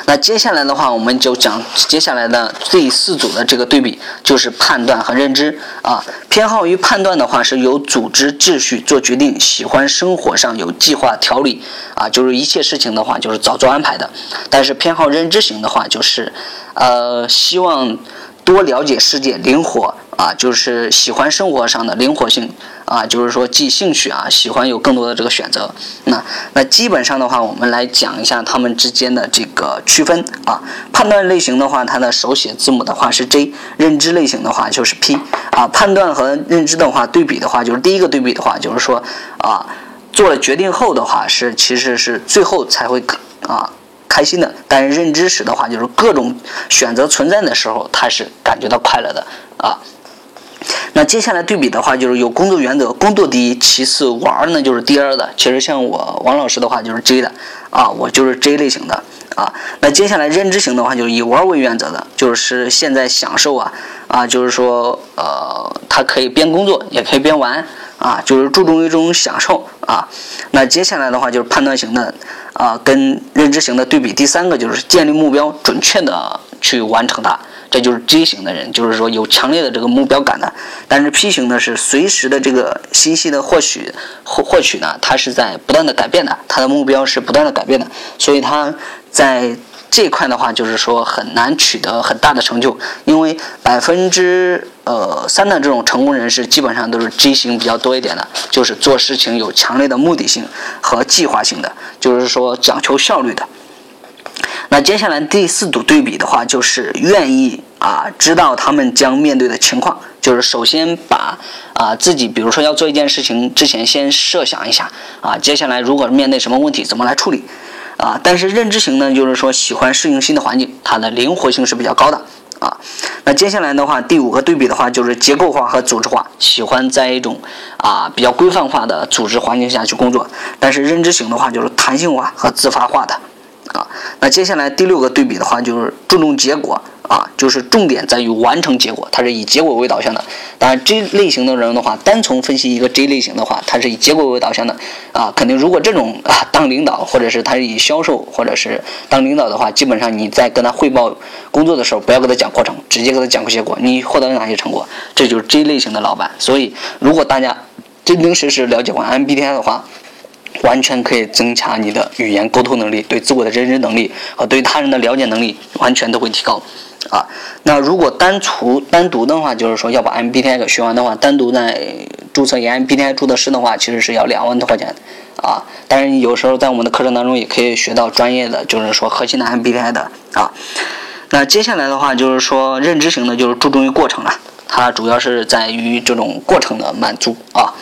那接下来的话，我们就讲接下来的第四组的这个对比，就是判断和认知啊。偏好于判断的话，是由组织秩序做决定，喜欢生活上有计划条理啊，就是一切事情的话就是早做安排的。但是偏好认知型的话，就是呃希望。多了解世界，灵活啊，就是喜欢生活上的灵活性啊，就是说既兴趣啊，喜欢有更多的这个选择。那那基本上的话，我们来讲一下它们之间的这个区分啊。判断类型的话，它的手写字母的话是 J，认知类型的话就是 P 啊。判断和认知的话对比的话，就是第一个对比的话，就是说啊，做了决定后的话是其实是最后才会啊。开心的，但是认知时的话，就是各种选择存在的时候，他是感觉到快乐的啊。那接下来对比的话，就是有工作原则，工作第一，其次玩呢就是第二的。其实像我王老师的话就是 J 的啊，我就是 J 类型的啊。那接下来认知型的话，就是以玩为原则的，就是现在享受啊啊，就是说呃，他可以边工作也可以边玩啊，就是注重一种享受啊。那接下来的话就是判断型的。啊，跟认知型的对比，第三个就是建立目标，准确的去完成它，这就是 J 型的人，就是说有强烈的这个目标感的。但是 P 型呢，是随时的这个信息的获取获获取呢，它是在不断的改变的，它的目标是不断的改变的，所以它在。这块的话，就是说很难取得很大的成就，因为百分之呃三的这种成功人士，基本上都是 J 型比较多一点的，就是做事情有强烈的目的性和计划性的，就是说讲求效率的。那接下来第四组对比的话，就是愿意啊知道他们将面对的情况，就是首先把啊自己，比如说要做一件事情之前，先设想一下啊，接下来如果面对什么问题，怎么来处理。啊，但是认知型呢，就是说喜欢适应新的环境，它的灵活性是比较高的啊。那接下来的话，第五个对比的话，就是结构化和组织化，喜欢在一种啊比较规范化的组织环境下去工作。但是认知型的话，就是弹性化和自发化的啊。那接下来第六个对比的话，就是注重结果。啊，就是重点在于完成结果，它是以结果为导向的。当然，J 类型的人的话，单从分析一个 J 类型的话，它是以结果为导向的。啊，肯定如果这种啊当领导，或者是他是以销售，或者是当领导的话，基本上你在跟他汇报工作的时候，不要跟他讲过程，直接跟他讲个结果，你获得了哪些成果，这就是 J 类型的老板。所以，如果大家真真实实了解完 MBTI 的话，完全可以增强你的语言沟通能力，对自我的认知能力和对他人的了解能力，完全都会提高。啊，那如果单除单独的话，就是说要把 MBTI 给学完的话，单独在注册 MBTI 注册师的话，其实是要两万多块钱，啊，但是有时候在我们的课程当中也可以学到专业的，就是说核心的 MBTI 的啊。那接下来的话就是说认知型的，就是注重于过程了，它主要是在于这种过程的满足啊。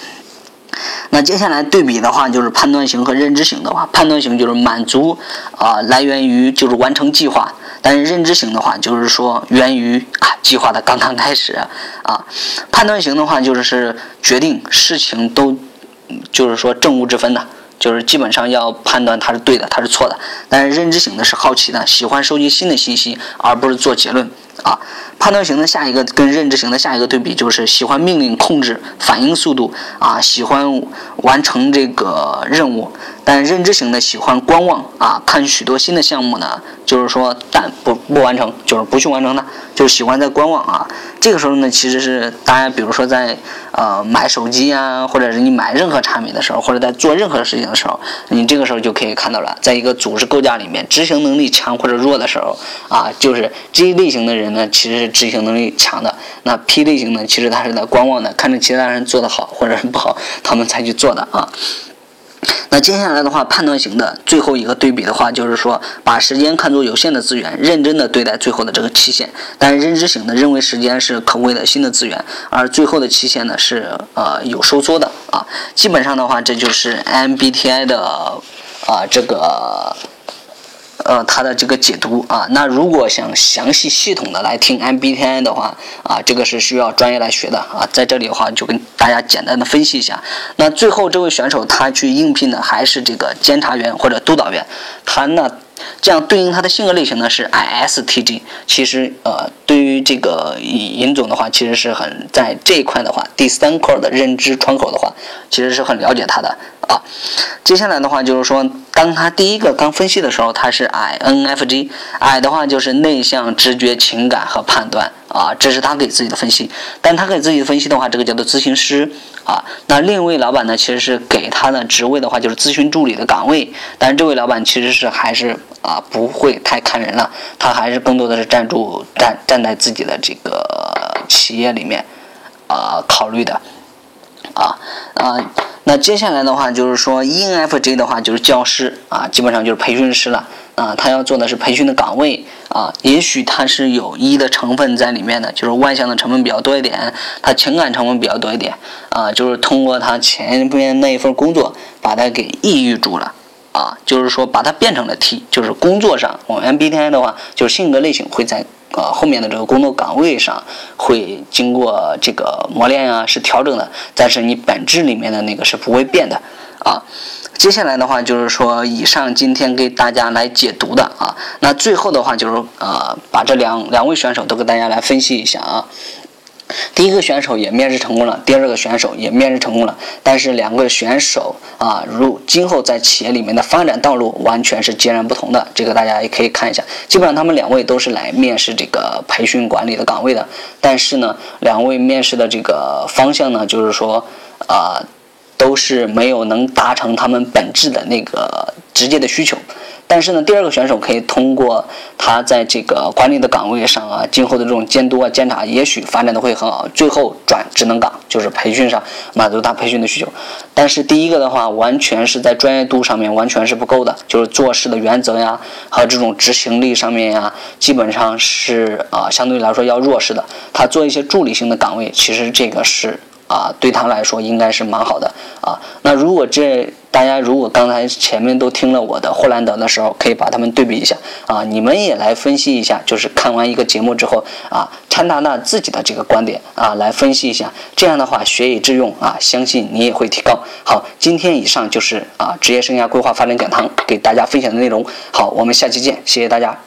那接下来对比的话，就是判断型和认知型的话，判断型就是满足啊，来源于就是完成计划。但是认知型的话，就是说源于啊计划的刚刚开始啊，判断型的话就是决定事情都就是说正误之分的，就是基本上要判断它是对的，它是错的。但是认知型的是好奇的，喜欢收集新的信息，而不是做结论啊。判断型的下一个跟认知型的下一个对比就是喜欢命令控制反应速度啊，喜欢完成这个任务。但认知型的喜欢观望啊，看许多新的项目呢，就是说但不不完成，就是不去完成它，就喜欢在观望啊。这个时候呢，其实是大家比如说在呃买手机啊，或者是你买任何产品的时候，或者在做任何事情的时候，你这个时候就可以看到了，在一个组织构架里面，执行能力强或者弱的时候啊，就是这一类型的人呢，其实执行能力强的；那 P 类型呢，其实他是在观望的，看着其他人做得好或者是不好，他们才去做的啊。那接下来的话，判断型的最后一个对比的话，就是说把时间看作有限的资源，认真的对待最后的这个期限。但是认知型的认为时间是可贵的新的资源，而最后的期限呢是呃有收缩的啊。基本上的话，这就是 MBTI 的啊这个。呃，他的这个解读啊，那如果想详细系统的来听 MBTI 的话啊，这个是需要专业来学的啊。在这里的话，就跟大家简单的分析一下。那最后这位选手他去应聘的还是这个监察员或者督导员，他呢？这样对应他的性格类型呢是 ISTJ。其实呃，对于这个尹总的话，其实是很在这一块的话，第三块的认知窗口的话，其实是很了解他的啊。接下来的话就是说，当他第一个刚分析的时候，他是 INFJ，I 的话就是内向、直觉、情感和判断啊，这是他给自己的分析。但他给自己的分析的话，这个叫做咨询师。啊，那另一位老板呢，其实是给他的职位的话，就是咨询助理的岗位。但是这位老板其实是还是啊，不会太看人了，他还是更多的是站住站站在自己的这个企业里面啊考虑的。啊啊。那接下来的话就是说，ENFJ 的话就是教师啊，基本上就是培训师了。啊，他要做的是培训的岗位啊，也许他是有一的成分在里面的，就是外向的成分比较多一点，他情感成分比较多一点。啊，就是通过他前边那一份工作把他给抑郁住了啊，就是说把它变成了 T，就是工作上我们 MBTI 的话就是性格类型会在。呃，后面的这个工作岗位上会经过这个磨练啊，是调整的，但是你本质里面的那个是不会变的啊。接下来的话就是说，以上今天给大家来解读的啊，那最后的话就是呃，把这两两位选手都给大家来分析一下啊。第一个选手也面试成功了，第二个选手也面试成功了，但是两个选手啊，如今后在企业里面的发展道路完全是截然不同的。这个大家也可以看一下，基本上他们两位都是来面试这个培训管理的岗位的，但是呢，两位面试的这个方向呢，就是说啊，都是没有能达成他们本质的那个直接的需求。但是呢，第二个选手可以通过他在这个管理的岗位上啊，今后的这种监督啊、监察，也许发展的会很好，最后转职能岗，就是培训上满足他培训的需求。但是第一个的话，完全是在专业度上面完全是不够的，就是做事的原则呀，和这种执行力上面呀，基本上是啊，相对来说要弱势的。他做一些助理性的岗位，其实这个是。啊，对他来说应该是蛮好的啊。那如果这大家如果刚才前面都听了我的霍兰德的时候，可以把他们对比一下啊，你们也来分析一下，就是看完一个节目之后啊，掺杂纳自己的这个观点啊，来分析一下，这样的话学以致用啊，相信你也会提高。好，今天以上就是啊职业生涯规划发展讲堂给大家分享的内容。好，我们下期见，谢谢大家。